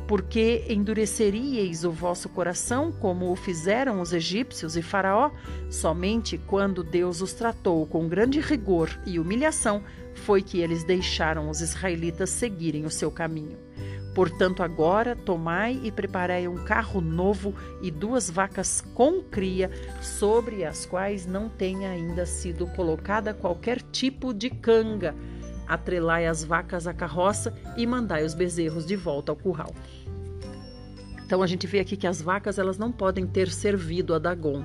Porque endureceríeis o vosso coração, como o fizeram os egípcios e Faraó, somente quando Deus os tratou com grande rigor e humilhação, foi que eles deixaram os israelitas seguirem o seu caminho. Portanto, agora tomai e preparai um carro novo e duas vacas com cria, sobre as quais não tenha ainda sido colocada qualquer tipo de canga. Atrelai as vacas à carroça e mandai os bezerros de volta ao curral. Então a gente vê aqui que as vacas elas não podem ter servido a Dagon.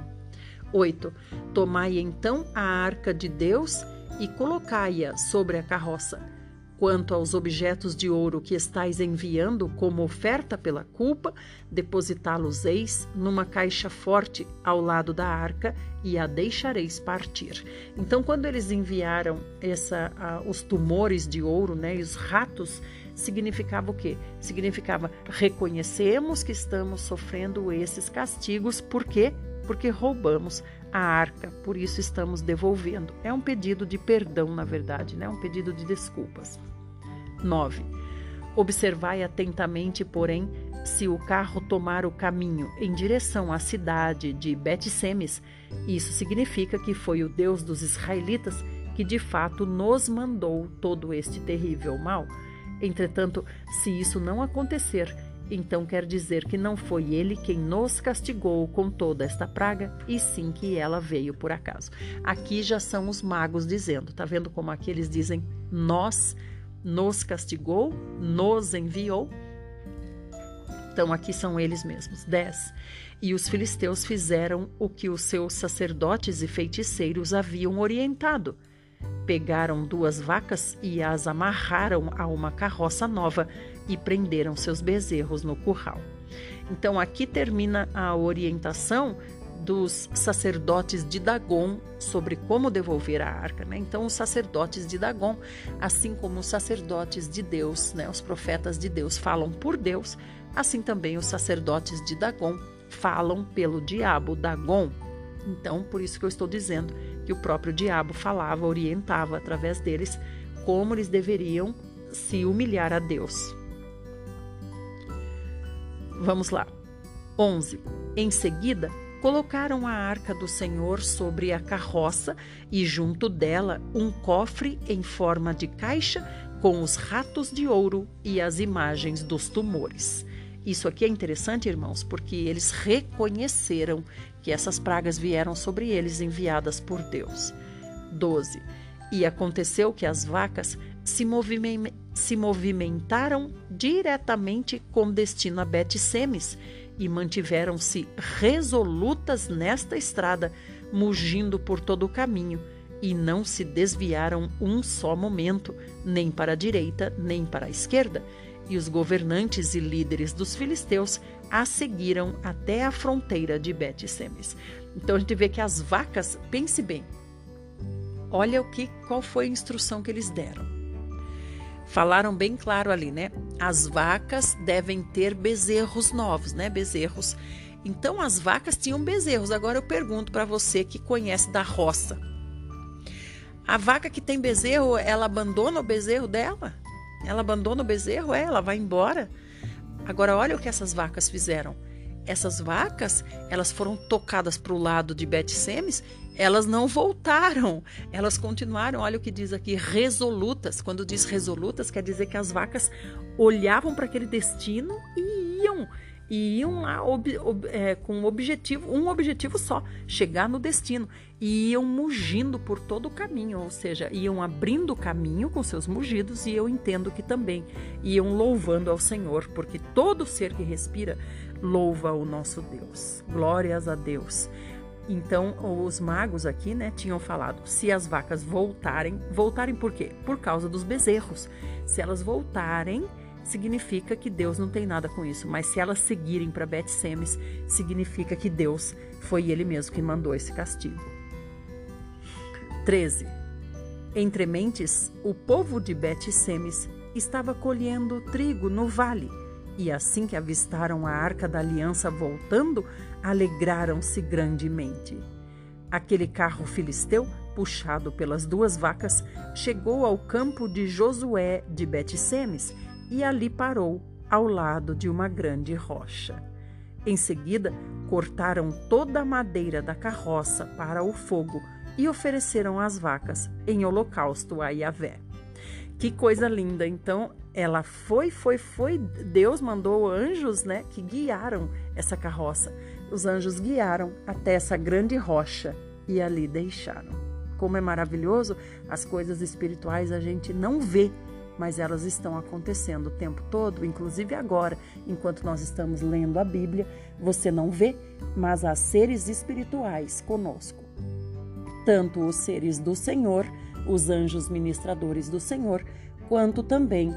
8. Tomai então a arca de Deus e colocai-a sobre a carroça Quanto aos objetos de ouro que estais enviando como oferta pela culpa, depositá-los-eis numa caixa forte ao lado da arca e a deixareis partir. Então, quando eles enviaram essa, uh, os tumores de ouro né, os ratos, significava o quê? Significava reconhecemos que estamos sofrendo esses castigos, por quê? Porque roubamos a arca, por isso estamos devolvendo. É um pedido de perdão, na verdade, né? um pedido de desculpas. 9. Observai atentamente, porém, se o carro tomar o caminho em direção à cidade de Bet-Semes, isso significa que foi o Deus dos israelitas que de fato nos mandou todo este terrível mal. Entretanto, se isso não acontecer, então quer dizer que não foi ele quem nos castigou com toda esta praga, e sim que ela veio por acaso. Aqui já são os magos dizendo, tá vendo como aqui eles dizem nós nos castigou, nos enviou. Então aqui são eles mesmos. 10. E os filisteus fizeram o que os seus sacerdotes e feiticeiros haviam orientado. Pegaram duas vacas e as amarraram a uma carroça nova e prenderam seus bezerros no curral. Então aqui termina a orientação dos sacerdotes de Dagon sobre como devolver a arca. Né? Então, os sacerdotes de Dagon, assim como os sacerdotes de Deus, né? os profetas de Deus falam por Deus, assim também os sacerdotes de Dagon falam pelo diabo Dagon. Então, por isso que eu estou dizendo que o próprio diabo falava, orientava através deles como eles deveriam se humilhar a Deus. Vamos lá. 11. Em seguida, Colocaram a arca do Senhor sobre a carroça e junto dela um cofre em forma de caixa com os ratos de ouro e as imagens dos tumores. Isso aqui é interessante, irmãos, porque eles reconheceram que essas pragas vieram sobre eles enviadas por Deus. 12. E aconteceu que as vacas se, movimentaram diretamente com destino a Bet-Semes e mantiveram-se resolutas nesta estrada, mugindo por todo o caminho, e não se desviaram um só momento, nem para a direita, nem para a esquerda. E os governantes e líderes dos filisteus a seguiram até a fronteira de Bet-Semes. Então a gente vê que as vacas, pense bem. Olha o que qual foi a instrução que eles deram. Falaram bem claro ali, né? As vacas devem ter bezerros novos, né? Bezerros. Então as vacas tinham bezerros. Agora eu pergunto para você que conhece da roça. A vaca que tem bezerro, ela abandona o bezerro dela? Ela abandona o bezerro? É, ela vai embora. Agora, olha o que essas vacas fizeram. Essas vacas, elas foram tocadas para o lado de Bet-Semes, elas não voltaram, elas continuaram, olha o que diz aqui, resolutas. Quando diz resolutas, quer dizer que as vacas olhavam para aquele destino e iam e iam lá ob, ob, é, com um objetivo, um objetivo só, chegar no destino. E iam mugindo por todo o caminho, ou seja, iam abrindo o caminho com seus mugidos, e eu entendo que também iam louvando ao Senhor, porque todo ser que respira louva o nosso Deus. Glórias a Deus. Então, os magos aqui, né, tinham falado: se as vacas voltarem, voltarem por quê? Por causa dos bezerros. Se elas voltarem, significa que Deus não tem nada com isso, mas se elas seguirem para Bet-Semes, significa que Deus foi ele mesmo que mandou esse castigo. 13. Entre mentes, o povo de Bet-Semes estava colhendo trigo no vale, e assim que avistaram a arca da aliança voltando, alegraram-se grandemente. Aquele carro filisteu, puxado pelas duas vacas, chegou ao campo de Josué de Bet-Semes e ali parou, ao lado de uma grande rocha. Em seguida, cortaram toda a madeira da carroça para o fogo e ofereceram as vacas em holocausto a Yahvé. Que coisa linda! Então, ela foi, foi, foi. Deus mandou anjos, né, que guiaram essa carroça. Os anjos guiaram até essa grande rocha e ali deixaram. Como é maravilhoso, as coisas espirituais a gente não vê, mas elas estão acontecendo o tempo todo, inclusive agora, enquanto nós estamos lendo a Bíblia, você não vê, mas há seres espirituais conosco. Tanto os seres do Senhor, os anjos ministradores do Senhor, quanto também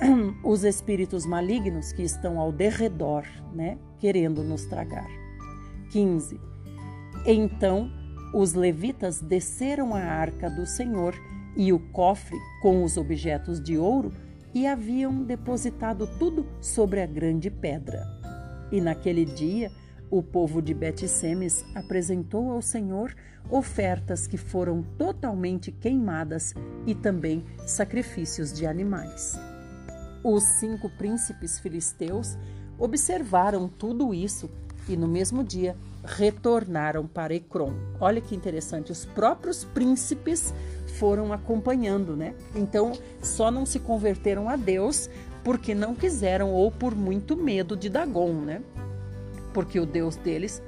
os espíritos malignos que estão ao derredor, né, querendo nos tragar. 15. Então os levitas desceram a arca do Senhor e o cofre com os objetos de ouro e haviam depositado tudo sobre a grande pedra. E naquele dia, o povo de Bet-Semes apresentou ao Senhor ofertas que foram totalmente queimadas e também sacrifícios de animais. Os cinco príncipes filisteus observaram tudo isso e no mesmo dia retornaram para Ecrom. Olha que interessante, os próprios príncipes foram acompanhando, né? Então, só não se converteram a Deus porque não quiseram ou por muito medo de Dagon, né? Porque o Deus deles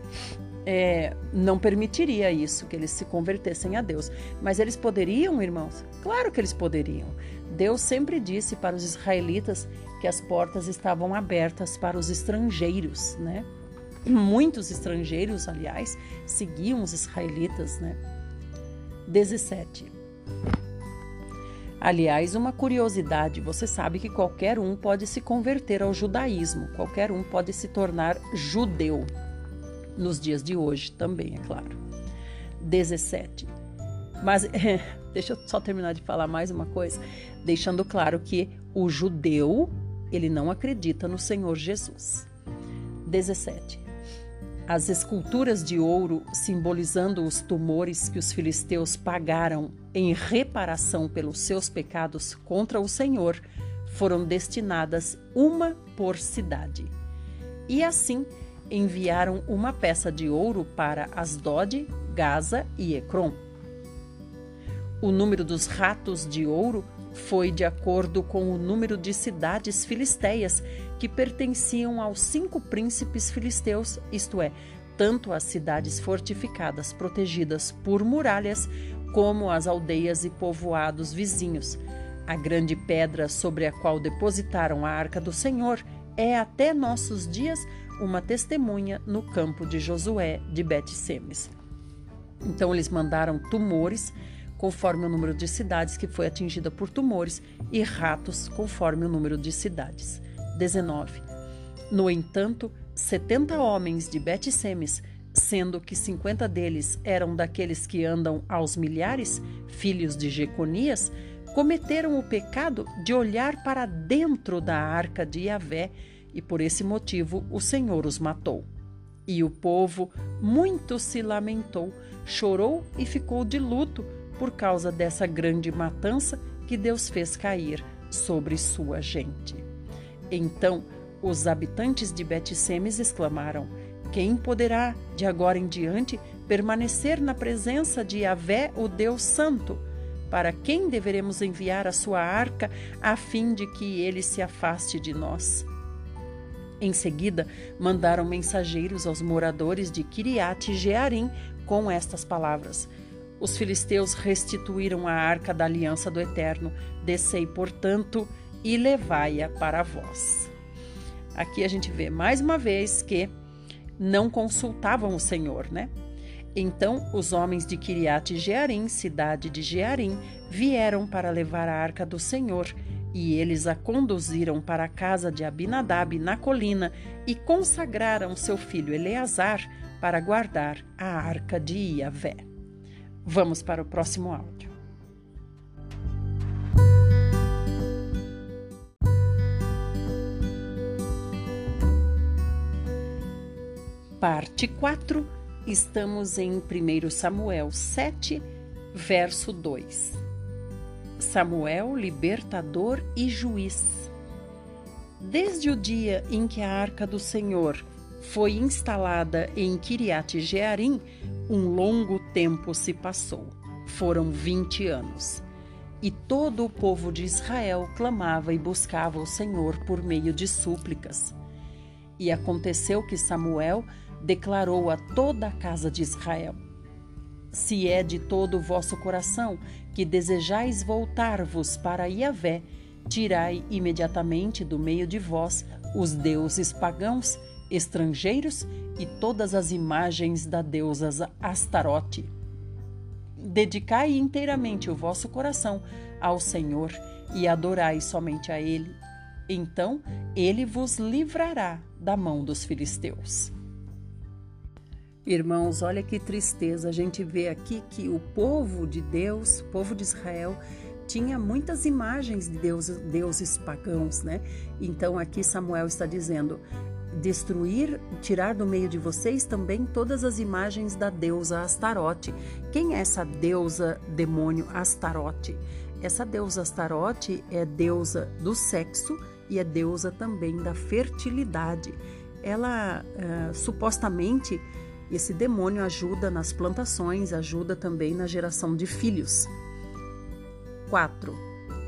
é, não permitiria isso, que eles se convertessem a Deus. Mas eles poderiam, irmãos? Claro que eles poderiam. Deus sempre disse para os israelitas que as portas estavam abertas para os estrangeiros, né? Muitos estrangeiros, aliás, seguiam os israelitas, né? 17. Aliás, uma curiosidade: você sabe que qualquer um pode se converter ao judaísmo, qualquer um pode se tornar judeu. Nos dias de hoje também, é claro. 17. Mas deixa eu só terminar de falar mais uma coisa, deixando claro que o judeu, ele não acredita no Senhor Jesus. 17. As esculturas de ouro, simbolizando os tumores que os filisteus pagaram em reparação pelos seus pecados contra o Senhor, foram destinadas uma por cidade. E assim enviaram uma peça de ouro para Asdod, Gaza e Ecrom. O número dos ratos de ouro foi de acordo com o número de cidades filisteias que pertenciam aos cinco príncipes filisteus, isto é, tanto as cidades fortificadas protegidas por muralhas, como as aldeias e povoados vizinhos. A grande pedra sobre a qual depositaram a arca do Senhor é até nossos dias uma testemunha no campo de Josué de Bet-Semes. Então eles mandaram tumores conforme o número de cidades que foi atingida por tumores, e ratos, conforme o número de cidades. 19. No entanto, 70 homens de Bet-Semes, sendo que 50 deles eram daqueles que andam aos milhares, filhos de Jeconias, cometeram o pecado de olhar para dentro da arca de Yahvé, e por esse motivo o Senhor os matou. E o povo muito se lamentou, chorou e ficou de luto por causa dessa grande matança que Deus fez cair sobre sua gente. Então os habitantes de Bet-Semes exclamaram: Quem poderá, de agora em diante, permanecer na presença de Yahvé, o Deus Santo? Para quem deveremos enviar a sua arca a fim de que ele se afaste de nós? Em seguida, mandaram mensageiros aos moradores de Kiriat Jearim com estas palavras: Os filisteus restituíram a arca da aliança do Eterno. Descei, portanto, e levai-a para vós. Aqui a gente vê mais uma vez que não consultavam o Senhor, né? Então os homens de Kiriat Jearim, cidade de Jearim, vieram para levar a arca do Senhor e eles a conduziram para a casa de Abinadab na colina e consagraram seu filho Eleazar para guardar a arca de Iavé. Vamos para o próximo áudio. Parte 4, estamos em 1 Samuel 7, verso 2. Samuel, libertador e juiz. Desde o dia em que a arca do Senhor foi instalada em Kiriat Jearim, um longo tempo se passou. Foram vinte anos. E todo o povo de Israel clamava e buscava o Senhor por meio de súplicas. E aconteceu que Samuel declarou a toda a casa de Israel: Se é de todo o vosso coração que desejais voltar-vos para Yahvé, tirai imediatamente do meio de vós os deuses pagãos, estrangeiros e todas as imagens da deusa Astarote. Dedicai inteiramente o vosso coração ao Senhor e adorai somente a Ele. Então ele vos livrará da mão dos filisteus. Irmãos, olha que tristeza. A gente vê aqui que o povo de Deus, o povo de Israel, tinha muitas imagens de deuses, pagãos, né? Então aqui Samuel está dizendo: destruir, tirar do meio de vocês também todas as imagens da deusa Astarote. Quem é essa deusa demônio Astarote? Essa deusa Astarote é deusa do sexo e é deusa também da fertilidade. Ela uh, supostamente esse demônio ajuda nas plantações, ajuda também na geração de filhos. 4.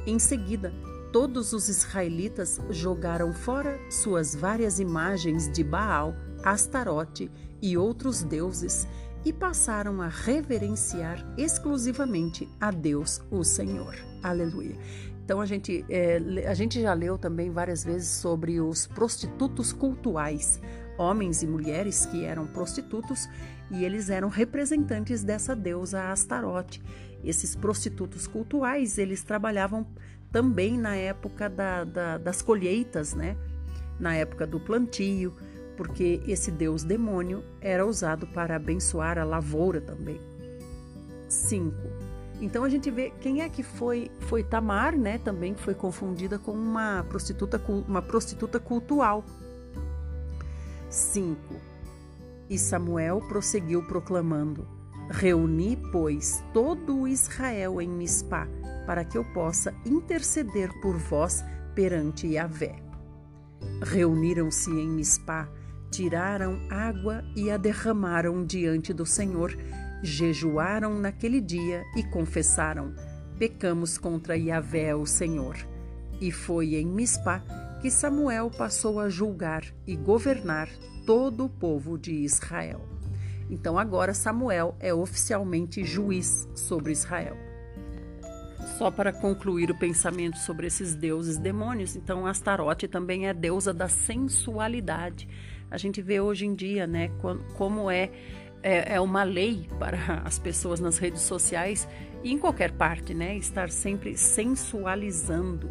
Em seguida, todos os israelitas jogaram fora suas várias imagens de Baal, Astarote e outros deuses e passaram a reverenciar exclusivamente a Deus, o Senhor. Aleluia. Então a gente, é, a gente já leu também várias vezes sobre os prostitutos cultuais homens e mulheres que eram prostitutos e eles eram representantes dessa deusa Astarote. Esses prostitutos cultuais, eles trabalhavam também na época da, da, das colheitas, né? na época do plantio, porque esse deus demônio era usado para abençoar a lavoura também. 5. Então a gente vê quem é que foi foi Tamar, né? Também foi confundida com uma prostituta uma prostituta cultual. 5. E Samuel prosseguiu proclamando: Reuni, pois, todo o Israel em Mispá, para que eu possa interceder por vós perante Yahvé. Reuniram-se em Mispá, tiraram água e a derramaram diante do Senhor, jejuaram naquele dia e confessaram: Pecamos contra Yahvé, o Senhor. E foi em Mispá que Samuel passou a julgar e governar todo o povo de Israel. Então agora Samuel é oficialmente juiz sobre Israel. Só para concluir o pensamento sobre esses deuses demônios, então Astarote também é deusa da sensualidade. A gente vê hoje em dia, né, como é é, é uma lei para as pessoas nas redes sociais e em qualquer parte, né? Estar sempre sensualizando.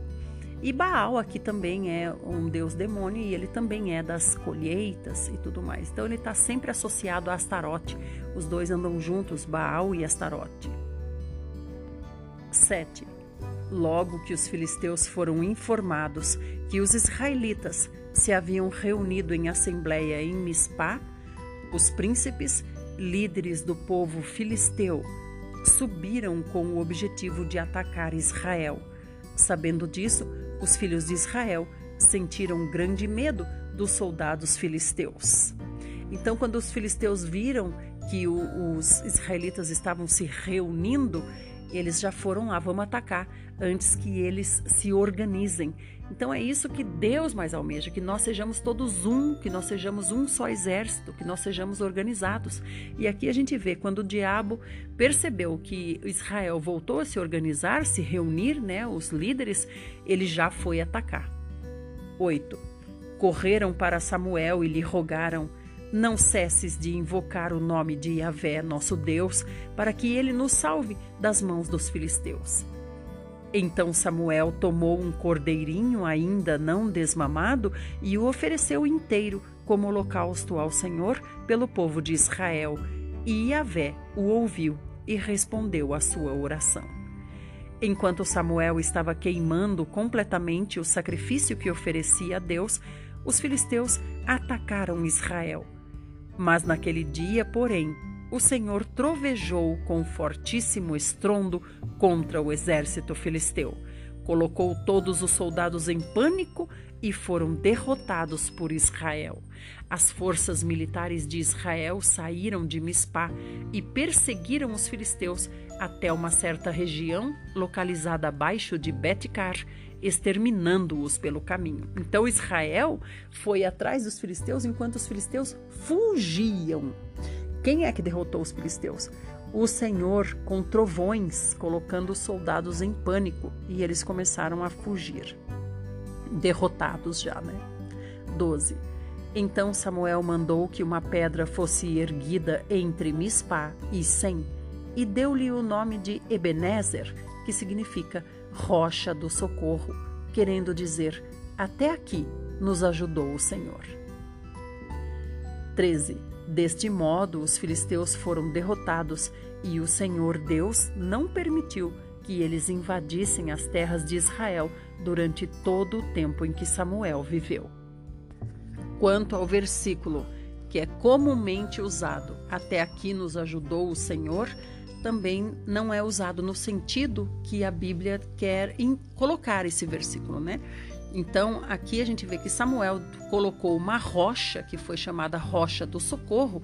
E Baal aqui também é um deus demônio e ele também é das colheitas e tudo mais. Então ele está sempre associado a Astarote. Os dois andam juntos, Baal e Astarote. 7. Logo que os filisteus foram informados que os israelitas se haviam reunido em assembleia em Mispá, os príncipes, líderes do povo filisteu, subiram com o objetivo de atacar Israel. Sabendo disso, os filhos de Israel sentiram grande medo dos soldados filisteus. Então, quando os filisteus viram que os israelitas estavam se reunindo, eles já foram lá, vamos atacar, antes que eles se organizem. Então é isso que Deus mais almeja, que nós sejamos todos um, que nós sejamos um só exército, que nós sejamos organizados. E aqui a gente vê quando o diabo percebeu que Israel voltou a se organizar, se reunir, né, os líderes, ele já foi atacar. 8. Correram para Samuel e lhe rogaram: Não cesses de invocar o nome de Yahvé, nosso Deus, para que ele nos salve das mãos dos filisteus. Então Samuel tomou um cordeirinho ainda não desmamado e o ofereceu inteiro como holocausto ao Senhor pelo povo de Israel. E Yahvé o ouviu e respondeu à sua oração. Enquanto Samuel estava queimando completamente o sacrifício que oferecia a Deus, os filisteus atacaram Israel. Mas naquele dia, porém, o Senhor trovejou com fortíssimo estrondo contra o exército filisteu. Colocou todos os soldados em pânico e foram derrotados por Israel. As forças militares de Israel saíram de Mispá e perseguiram os filisteus até uma certa região localizada abaixo de Betcar, exterminando-os pelo caminho. Então Israel foi atrás dos filisteus enquanto os filisteus fugiam. Quem é que derrotou os filisteus? O Senhor com trovões, colocando os soldados em pânico, e eles começaram a fugir, derrotados já, né? 12. Então Samuel mandou que uma pedra fosse erguida entre Mispá e Sem, e deu-lhe o nome de Ebenezer, que significa rocha do socorro, querendo dizer: até aqui nos ajudou o Senhor. 13. Deste modo, os filisteus foram derrotados e o Senhor Deus não permitiu que eles invadissem as terras de Israel durante todo o tempo em que Samuel viveu. Quanto ao versículo que é comumente usado, até aqui nos ajudou o Senhor, também não é usado no sentido que a Bíblia quer colocar esse versículo, né? Então, aqui a gente vê que Samuel colocou uma rocha, que foi chamada Rocha do Socorro,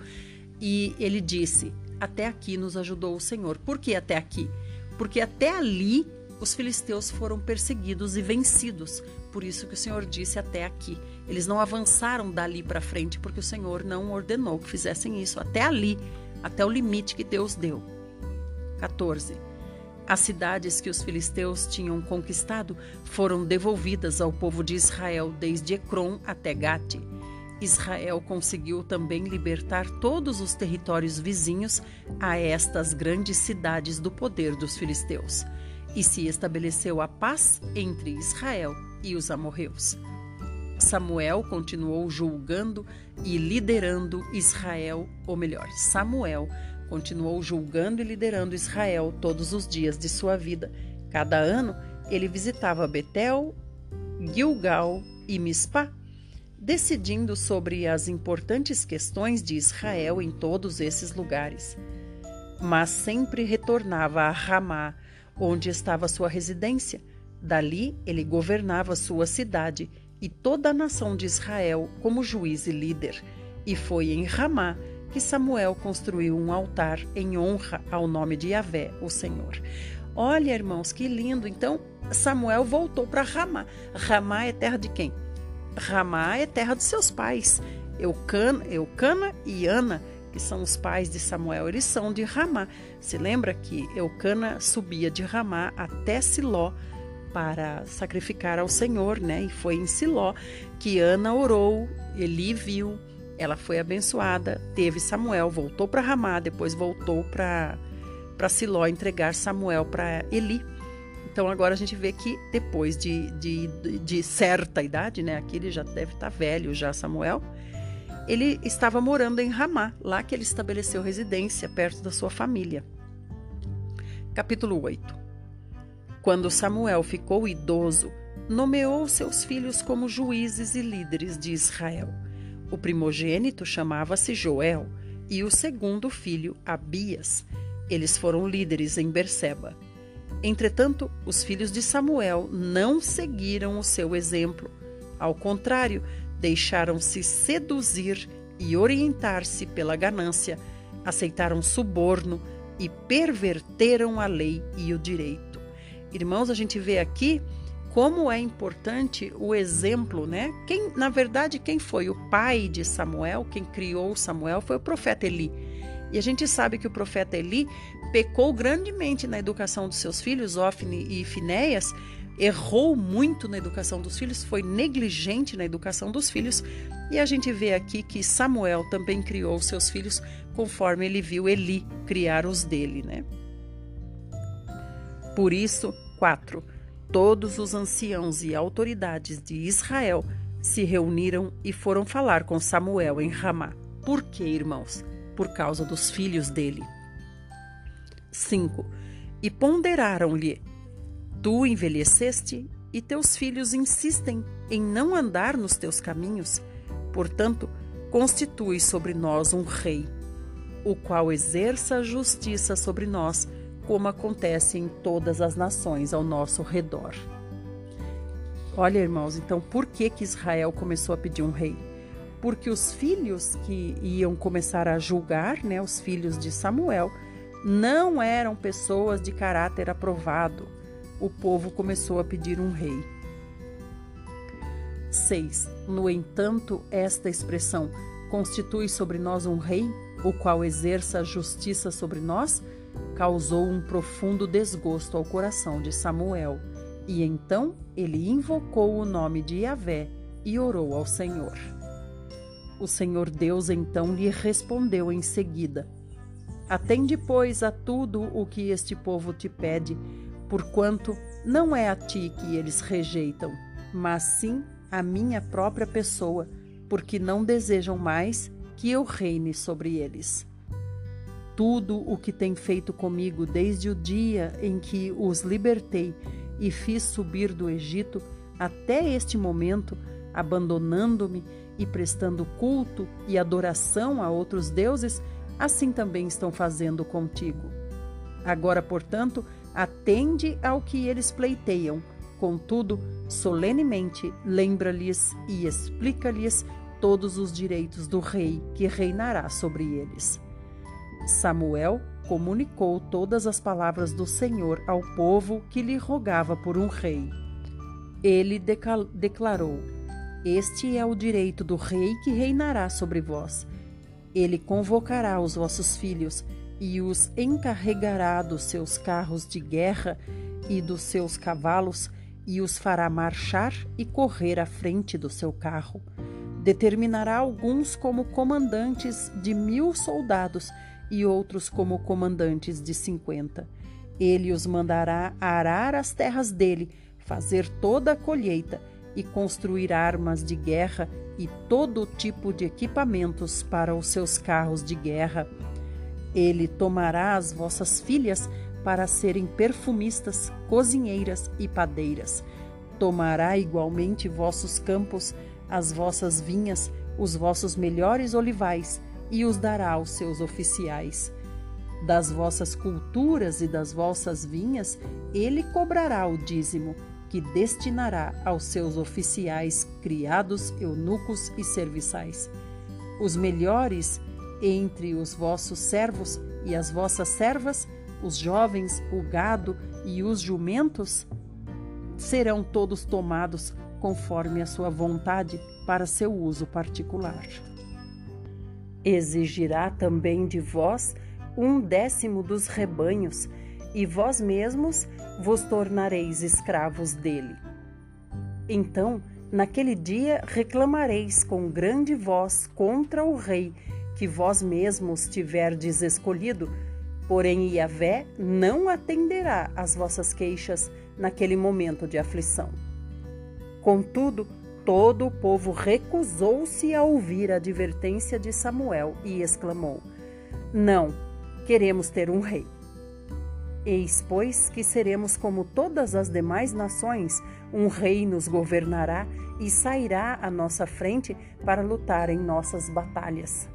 e ele disse: Até aqui nos ajudou o Senhor. Por que até aqui? Porque até ali os filisteus foram perseguidos e vencidos. Por isso que o Senhor disse até aqui. Eles não avançaram dali para frente, porque o Senhor não ordenou que fizessem isso. Até ali, até o limite que Deus deu. 14. As cidades que os filisteus tinham conquistado foram devolvidas ao povo de Israel desde Ecrom até Gate. Israel conseguiu também libertar todos os territórios vizinhos a estas grandes cidades do poder dos filisteus, e se estabeleceu a paz entre Israel e os amorreus. Samuel continuou julgando e liderando Israel, ou melhor, Samuel Continuou julgando e liderando Israel todos os dias de sua vida. Cada ano ele visitava Betel, Gilgal e Mispá, decidindo sobre as importantes questões de Israel em todos esses lugares. Mas sempre retornava a Ramá, onde estava sua residência. Dali ele governava sua cidade e toda a nação de Israel como juiz e líder. E foi em Ramá que Samuel construiu um altar em honra ao nome de Yahvé, o Senhor. Olha, irmãos, que lindo. Então, Samuel voltou para Ramá. Ramá é terra de quem? Ramá é terra dos seus pais. Eucana, Eucana e Ana, que são os pais de Samuel, eles são de Ramá. Se lembra que Eucana subia de Ramá até Siló para sacrificar ao Senhor, né? E foi em Siló que Ana orou, Eli viu ela foi abençoada, teve Samuel, voltou para Ramá, depois voltou para Siló entregar Samuel para Eli. Então agora a gente vê que depois de, de, de certa idade, né? Aqui ele já deve estar tá velho já, Samuel. Ele estava morando em Ramá, lá que ele estabeleceu residência, perto da sua família. Capítulo 8 Quando Samuel ficou idoso, nomeou seus filhos como juízes e líderes de Israel. O primogênito chamava-se Joel e o segundo filho Abias. Eles foram líderes em Berseba. Entretanto, os filhos de Samuel não seguiram o seu exemplo. Ao contrário, deixaram-se seduzir e orientar-se pela ganância, aceitaram suborno e perverteram a lei e o direito. Irmãos, a gente vê aqui como é importante o exemplo, né? Quem, na verdade, quem foi o pai de Samuel, quem criou Samuel, foi o profeta Eli. E a gente sabe que o profeta Eli pecou grandemente na educação dos seus filhos, Ofni e Finéias, errou muito na educação dos filhos, foi negligente na educação dos filhos, e a gente vê aqui que Samuel também criou seus filhos conforme ele viu Eli criar os dele, né? Por isso, 4 Todos os anciãos e autoridades de Israel se reuniram e foram falar com Samuel em Ramá. Por que, irmãos? Por causa dos filhos dele. 5. E ponderaram-lhe: Tu envelheceste e teus filhos insistem em não andar nos teus caminhos. Portanto, constitui sobre nós um rei, o qual exerça justiça sobre nós como acontece em todas as nações ao nosso redor. Olha, irmãos, então por que que Israel começou a pedir um rei? Porque os filhos que iam começar a julgar, né, os filhos de Samuel, não eram pessoas de caráter aprovado. O povo começou a pedir um rei. 6. No entanto, esta expressão constitui sobre nós um rei, o qual exerça justiça sobre nós, causou um profundo desgosto ao coração de Samuel, e então ele invocou o nome de Yahvé e orou ao Senhor. O Senhor Deus então lhe respondeu em seguida: Atende, pois, a tudo o que este povo te pede, porquanto não é a ti que eles rejeitam, mas sim a minha própria pessoa, porque não desejam mais que eu reine sobre eles tudo o que tem feito comigo desde o dia em que os libertei e fiz subir do Egito até este momento, abandonando-me e prestando culto e adoração a outros deuses, assim também estão fazendo contigo. Agora, portanto, atende ao que eles pleiteiam, contudo, solenemente lembra-lhes e explica-lhes todos os direitos do rei que reinará sobre eles. Samuel comunicou todas as palavras do Senhor ao povo que lhe rogava por um rei. Ele declarou: Este é o direito do rei que reinará sobre vós. Ele convocará os vossos filhos e os encarregará dos seus carros de guerra e dos seus cavalos e os fará marchar e correr à frente do seu carro. Determinará alguns como comandantes de mil soldados e outros como comandantes de cinquenta. Ele os mandará arar as terras dele, fazer toda a colheita e construir armas de guerra e todo tipo de equipamentos para os seus carros de guerra. Ele tomará as vossas filhas para serem perfumistas, cozinheiras e padeiras. Tomará igualmente vossos campos, as vossas vinhas, os vossos melhores olivais e os dará aos seus oficiais. Das vossas culturas e das vossas vinhas, ele cobrará o dízimo, que destinará aos seus oficiais, criados, eunucos e serviçais. Os melhores entre os vossos servos e as vossas servas, os jovens, o gado e os jumentos, serão todos tomados conforme a sua vontade para seu uso particular. Exigirá também de vós um décimo dos rebanhos, e vós mesmos vos tornareis escravos dele. Então Naquele dia reclamareis com grande voz contra o rei que vós mesmos tiverdes escolhido, porém Iavé não atenderá às vossas queixas naquele momento de aflição. Contudo, todo o povo recusou-se a ouvir a advertência de Samuel e exclamou: Não, queremos ter um rei. Eis, pois, que seremos como todas as demais nações, um rei nos governará e sairá à nossa frente para lutar em nossas batalhas.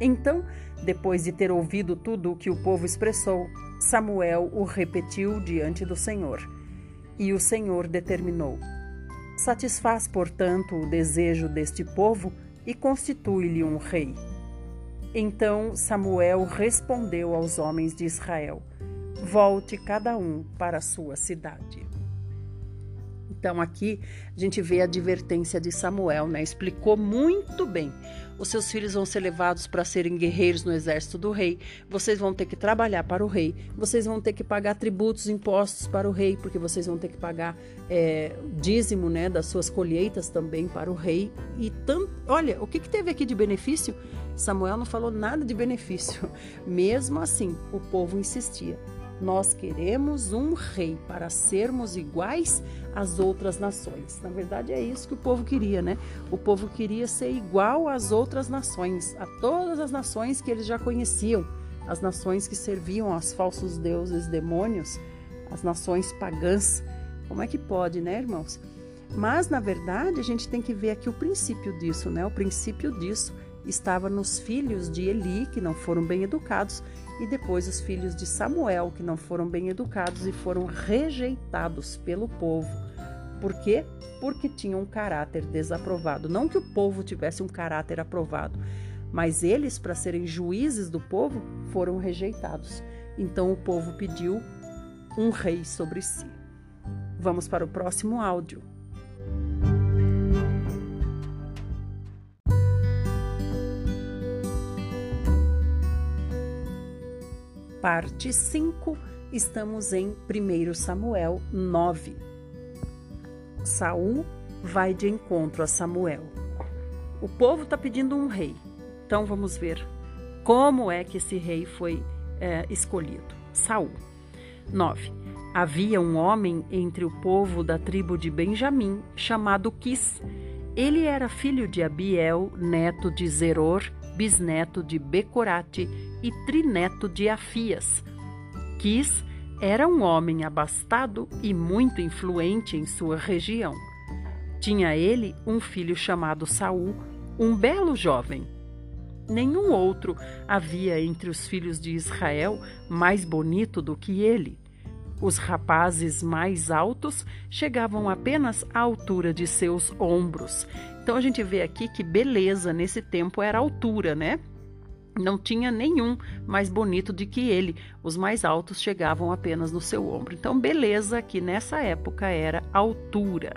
Então, depois de ter ouvido tudo o que o povo expressou, Samuel o repetiu diante do Senhor. E o Senhor determinou: Satisfaz, portanto, o desejo deste povo e constitui-lhe um rei. Então Samuel respondeu aos homens de Israel: Volte cada um para a sua cidade. Então aqui a gente vê a advertência de Samuel, né? Explicou muito bem. Os seus filhos vão ser levados para serem guerreiros no exército do rei. Vocês vão ter que trabalhar para o rei. Vocês vão ter que pagar tributos, impostos para o rei, porque vocês vão ter que pagar é, dízimo, né, das suas colheitas também para o rei. E tanto, olha, o que, que teve aqui de benefício? Samuel não falou nada de benefício. Mesmo assim, o povo insistia. Nós queremos um rei para sermos iguais às outras nações. Na verdade, é isso que o povo queria, né? O povo queria ser igual às outras nações, a todas as nações que eles já conheciam, as nações que serviam aos falsos deuses, demônios, as nações pagãs. Como é que pode, né, irmãos? Mas, na verdade, a gente tem que ver aqui o princípio disso, né? O princípio disso estava nos filhos de Eli, que não foram bem educados, e depois os filhos de Samuel, que não foram bem educados e foram rejeitados pelo povo. Por quê? Porque tinham um caráter desaprovado. Não que o povo tivesse um caráter aprovado, mas eles, para serem juízes do povo, foram rejeitados. Então o povo pediu um rei sobre si. Vamos para o próximo áudio. Parte 5, estamos em 1 Samuel 9. Saul vai de encontro a Samuel. O povo está pedindo um rei. Então vamos ver como é que esse rei foi é, escolhido. Saul. 9. Havia um homem entre o povo da tribo de Benjamim chamado Quis. Ele era filho de Abiel, neto de Zeror, bisneto de Becorate e trineto de Afias. Quis era um homem abastado e muito influente em sua região. Tinha ele um filho chamado Saul, um belo jovem. Nenhum outro havia entre os filhos de Israel mais bonito do que ele. Os rapazes mais altos chegavam apenas à altura de seus ombros. Então a gente vê aqui que beleza nesse tempo era altura, né? Não tinha nenhum mais bonito do que ele. Os mais altos chegavam apenas no seu ombro. Então, beleza que nessa época era altura.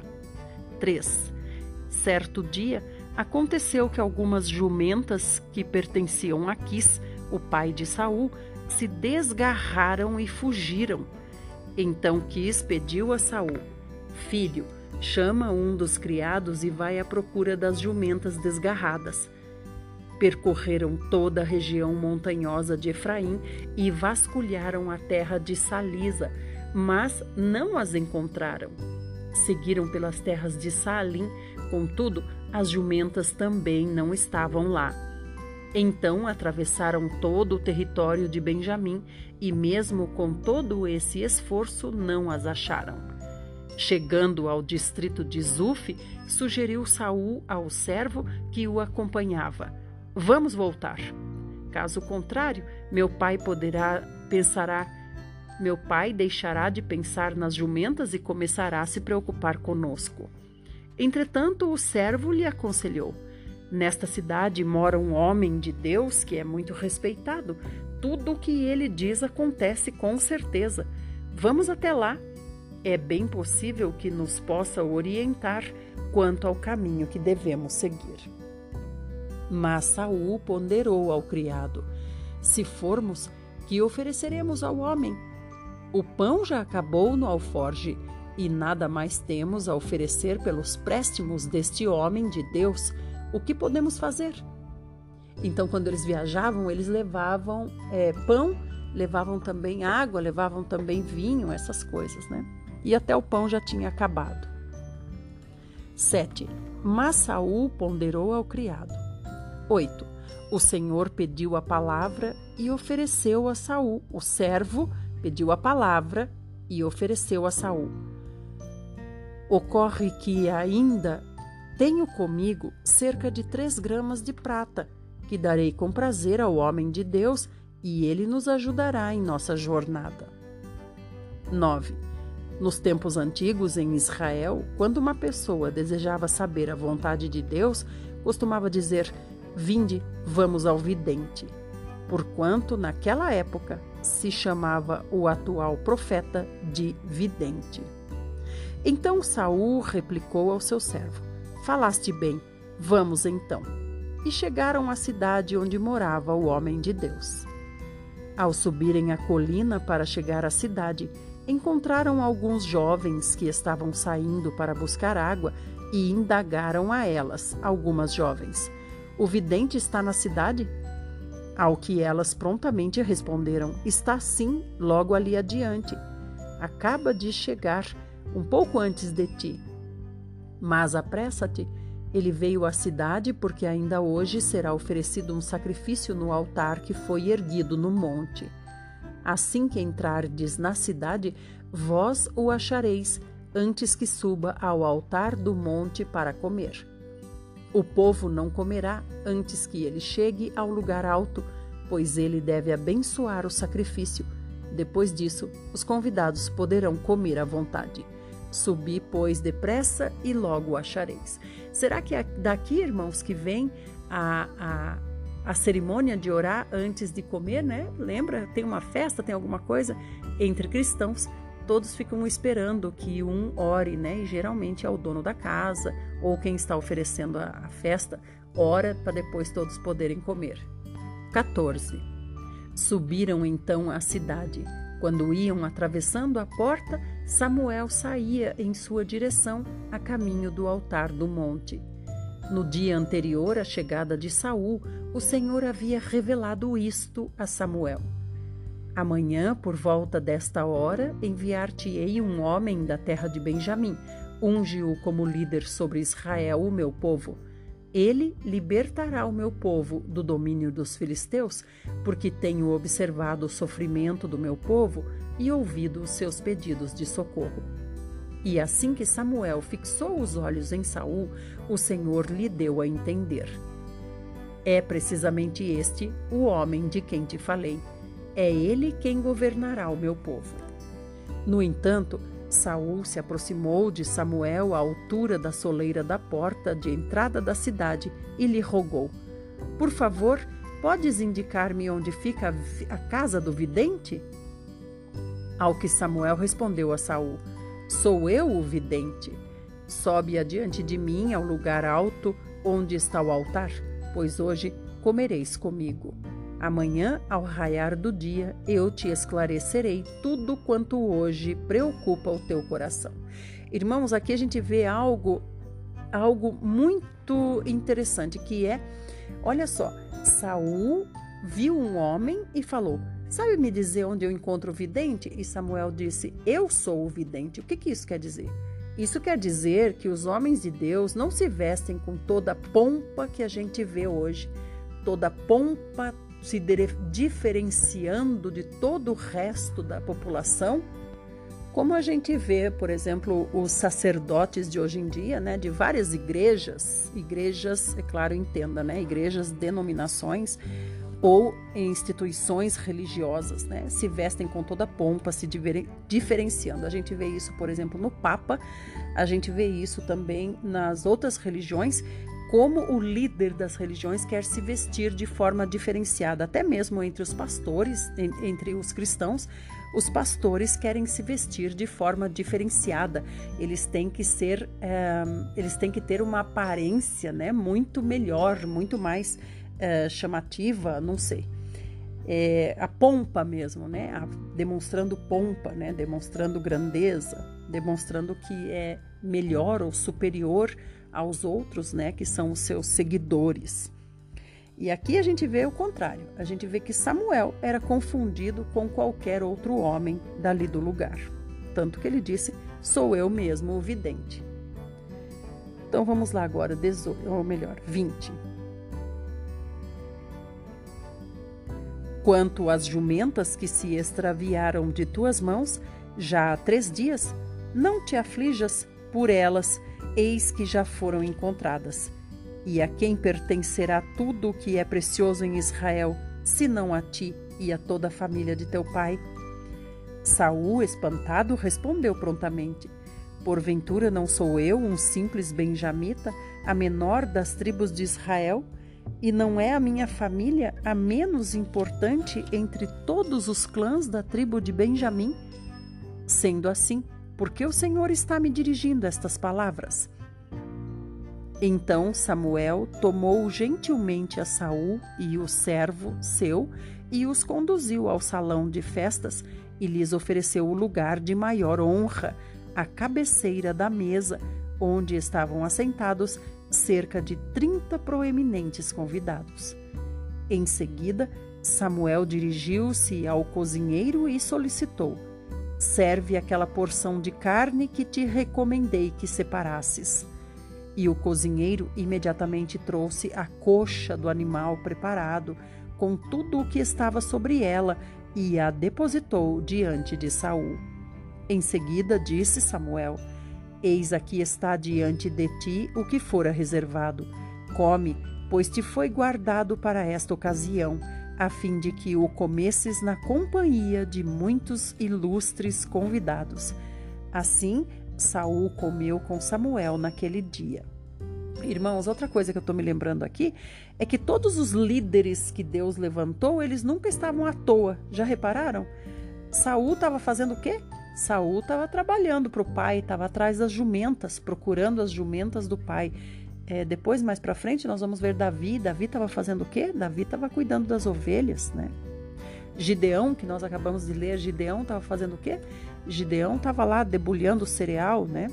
3. Certo dia, aconteceu que algumas jumentas que pertenciam a Quis, o pai de Saul, se desgarraram e fugiram. Então Quis pediu a Saul: Filho, chama um dos criados e vai à procura das jumentas desgarradas. Percorreram toda a região montanhosa de Efraim e vasculharam a terra de Salisa, mas não as encontraram. Seguiram pelas terras de Saalim, contudo, as jumentas também não estavam lá. Então atravessaram todo o território de Benjamim e, mesmo com todo esse esforço, não as acharam. Chegando ao distrito de Zuf, sugeriu Saul ao servo que o acompanhava: Vamos voltar. Caso contrário, meu pai poderá pensará meu pai deixará de pensar nas jumentas e começará a se preocupar conosco. Entretanto, o servo lhe aconselhou: Nesta cidade mora um homem de Deus que é muito respeitado. Tudo o que ele diz acontece com certeza. Vamos até lá. É bem possível que nos possa orientar quanto ao caminho que devemos seguir. Mas Saul ponderou ao criado: Se formos, que ofereceremos ao homem? O pão já acabou no alforge e nada mais temos a oferecer pelos préstimos deste homem de Deus, o que podemos fazer? Então, quando eles viajavam, eles levavam é, pão, levavam também água, levavam também vinho, essas coisas, né? E até o pão já tinha acabado. 7. Mas Saul ponderou ao criado. 8. O Senhor pediu a palavra e ofereceu a Saul. O servo pediu a palavra e ofereceu a Saul. Ocorre que ainda tenho comigo cerca de três gramas de prata, que darei com prazer ao homem de Deus, e ele nos ajudará em nossa jornada. 9. Nos tempos antigos em Israel, quando uma pessoa desejava saber a vontade de Deus, costumava dizer: Vinde, vamos ao vidente. Porquanto, naquela época, se chamava o atual profeta de vidente. Então Saul replicou ao seu servo: Falaste bem, vamos então. E chegaram à cidade onde morava o homem de Deus. Ao subirem a colina para chegar à cidade, encontraram alguns jovens que estavam saindo para buscar água e indagaram a elas, algumas jovens: O vidente está na cidade? Ao que elas prontamente responderam: Está sim, logo ali adiante. Acaba de chegar, um pouco antes de ti. Mas apressa-te, ele veio à cidade porque ainda hoje será oferecido um sacrifício no altar que foi erguido no monte. Assim que entrardes na cidade, vós o achareis antes que suba ao altar do monte para comer. O povo não comerá antes que ele chegue ao lugar alto, pois ele deve abençoar o sacrifício. Depois disso, os convidados poderão comer à vontade. Subi, pois, depressa e logo o achareis. Será que é daqui, irmãos, que vem a, a a cerimônia de orar antes de comer, né? Lembra? Tem uma festa, tem alguma coisa entre cristãos. Todos ficam esperando que um ore, né? E geralmente é o dono da casa ou quem está oferecendo a, a festa ora para depois todos poderem comer. 14. Subiram então à cidade. Quando iam atravessando a porta, Samuel saía em sua direção a caminho do altar do monte. No dia anterior à chegada de Saul, o Senhor havia revelado isto a Samuel. Amanhã, por volta desta hora, enviar-te-ei um homem da terra de Benjamim. Unge-o como líder sobre Israel, o meu povo. Ele libertará o meu povo do domínio dos filisteus, porque tenho observado o sofrimento do meu povo e ouvido os seus pedidos de socorro. E assim que Samuel fixou os olhos em Saul, o Senhor lhe deu a entender: É precisamente este o homem de quem te falei. É ele quem governará o meu povo. No entanto, Saul se aproximou de Samuel à altura da soleira da porta de entrada da cidade e lhe rogou: Por favor, podes indicar-me onde fica a casa do vidente? Ao que Samuel respondeu a Saul: Sou eu o vidente. Sobe adiante de mim ao lugar alto onde está o altar, pois hoje comereis comigo. Amanhã, ao raiar do dia, eu te esclarecerei tudo quanto hoje preocupa o teu coração. Irmãos, aqui a gente vê algo algo muito interessante que é, olha só, Saul viu um homem e falou: Sabe me dizer onde eu encontro o vidente? E Samuel disse: Eu sou o vidente. O que, que isso quer dizer? Isso quer dizer que os homens de Deus não se vestem com toda a pompa que a gente vê hoje, toda a pompa se diferenciando de todo o resto da população, como a gente vê, por exemplo, os sacerdotes de hoje em dia, né, de várias igrejas, igrejas, é claro, entenda, né, igrejas, denominações, ou instituições religiosas, né, se vestem com toda pompa, se diferenciando. A gente vê isso, por exemplo, no Papa, a gente vê isso também nas outras religiões, como o líder das religiões quer se vestir de forma diferenciada, até mesmo entre os pastores, entre os cristãos, os pastores querem se vestir de forma diferenciada. Eles têm que ser, é, eles têm que ter uma aparência, né, muito melhor, muito mais é, chamativa, não sei. É, a pompa mesmo, né? A, demonstrando pompa, né? Demonstrando grandeza. demonstrando que é melhor ou superior aos outros, né, que são os seus seguidores. E aqui a gente vê o contrário. A gente vê que Samuel era confundido com qualquer outro homem dali do lugar. Tanto que ele disse: Sou eu mesmo o vidente. Então vamos lá agora, 18, ou melhor, 20. Quanto às jumentas que se extraviaram de tuas mãos, já há três dias, não te aflijas por elas, eis que já foram encontradas. E a quem pertencerá tudo o que é precioso em Israel, senão a ti e a toda a família de teu pai? Saul, espantado, respondeu prontamente: Porventura não sou eu um simples benjamita, a menor das tribos de Israel? E não é a minha família a menos importante entre todos os clãs da tribo de Benjamim? Sendo assim, por que o Senhor está me dirigindo estas palavras? Então Samuel tomou gentilmente a Saul e o servo seu e os conduziu ao salão de festas e lhes ofereceu o lugar de maior honra, à cabeceira da mesa, onde estavam assentados cerca de trinta proeminentes convidados. Em seguida, Samuel dirigiu-se ao cozinheiro e solicitou: Serve aquela porção de carne que te recomendei que separasses. E o cozinheiro imediatamente trouxe a coxa do animal preparado, com tudo o que estava sobre ela, e a depositou diante de Saul. Em seguida disse Samuel: Eis aqui está diante de ti o que fora reservado. Come, pois te foi guardado para esta ocasião, a fim de que o comesses na companhia de muitos ilustres convidados. Assim, Saul comeu com Samuel naquele dia. Irmãos, outra coisa que eu estou me lembrando aqui é que todos os líderes que Deus levantou, eles nunca estavam à toa. Já repararam? Saul estava fazendo o quê? Saul estava trabalhando para o pai, estava atrás das jumentas, procurando as jumentas do pai. É, depois, mais para frente, nós vamos ver Davi. Davi estava fazendo o quê? Davi estava cuidando das ovelhas, né? Gideão, que nós acabamos de ler, Gideão estava fazendo o quê? Gideão estava lá debulhando o cereal, né?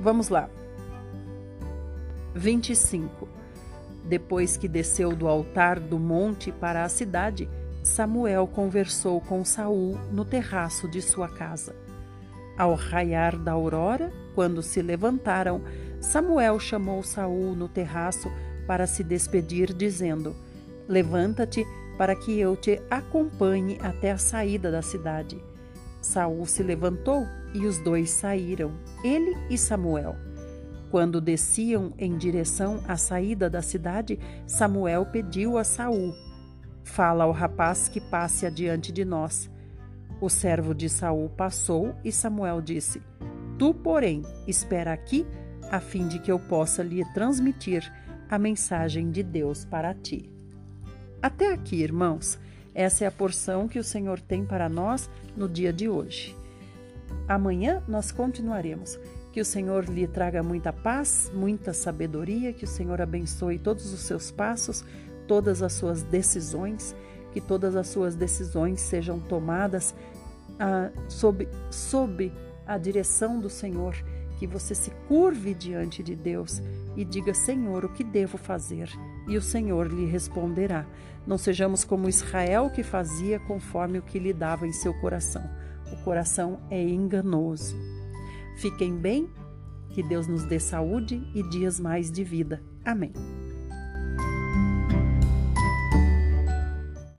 Vamos lá. 25. Depois que desceu do altar do monte para a cidade, Samuel conversou com Saul no terraço de sua casa. Ao raiar da aurora, quando se levantaram, Samuel chamou Saul no terraço para se despedir, dizendo: Levanta-te para que eu te acompanhe até a saída da cidade. Saul se levantou e os dois saíram, ele e Samuel. Quando desciam em direção à saída da cidade, Samuel pediu a Saul: Fala ao rapaz que passe adiante de nós. O servo de Saul passou e Samuel disse: Tu, porém, espera aqui, a fim de que eu possa lhe transmitir a mensagem de Deus para ti. Até aqui, irmãos, essa é a porção que o Senhor tem para nós no dia de hoje. Amanhã nós continuaremos. Que o Senhor lhe traga muita paz, muita sabedoria, que o Senhor abençoe todos os seus passos todas as suas decisões, que todas as suas decisões sejam tomadas ah, sob, sob a direção do Senhor, que você se curve diante de Deus e diga: Senhor, o que devo fazer? E o Senhor lhe responderá. Não sejamos como Israel que fazia conforme o que lhe dava em seu coração. O coração é enganoso. Fiquem bem, que Deus nos dê saúde e dias mais de vida. Amém.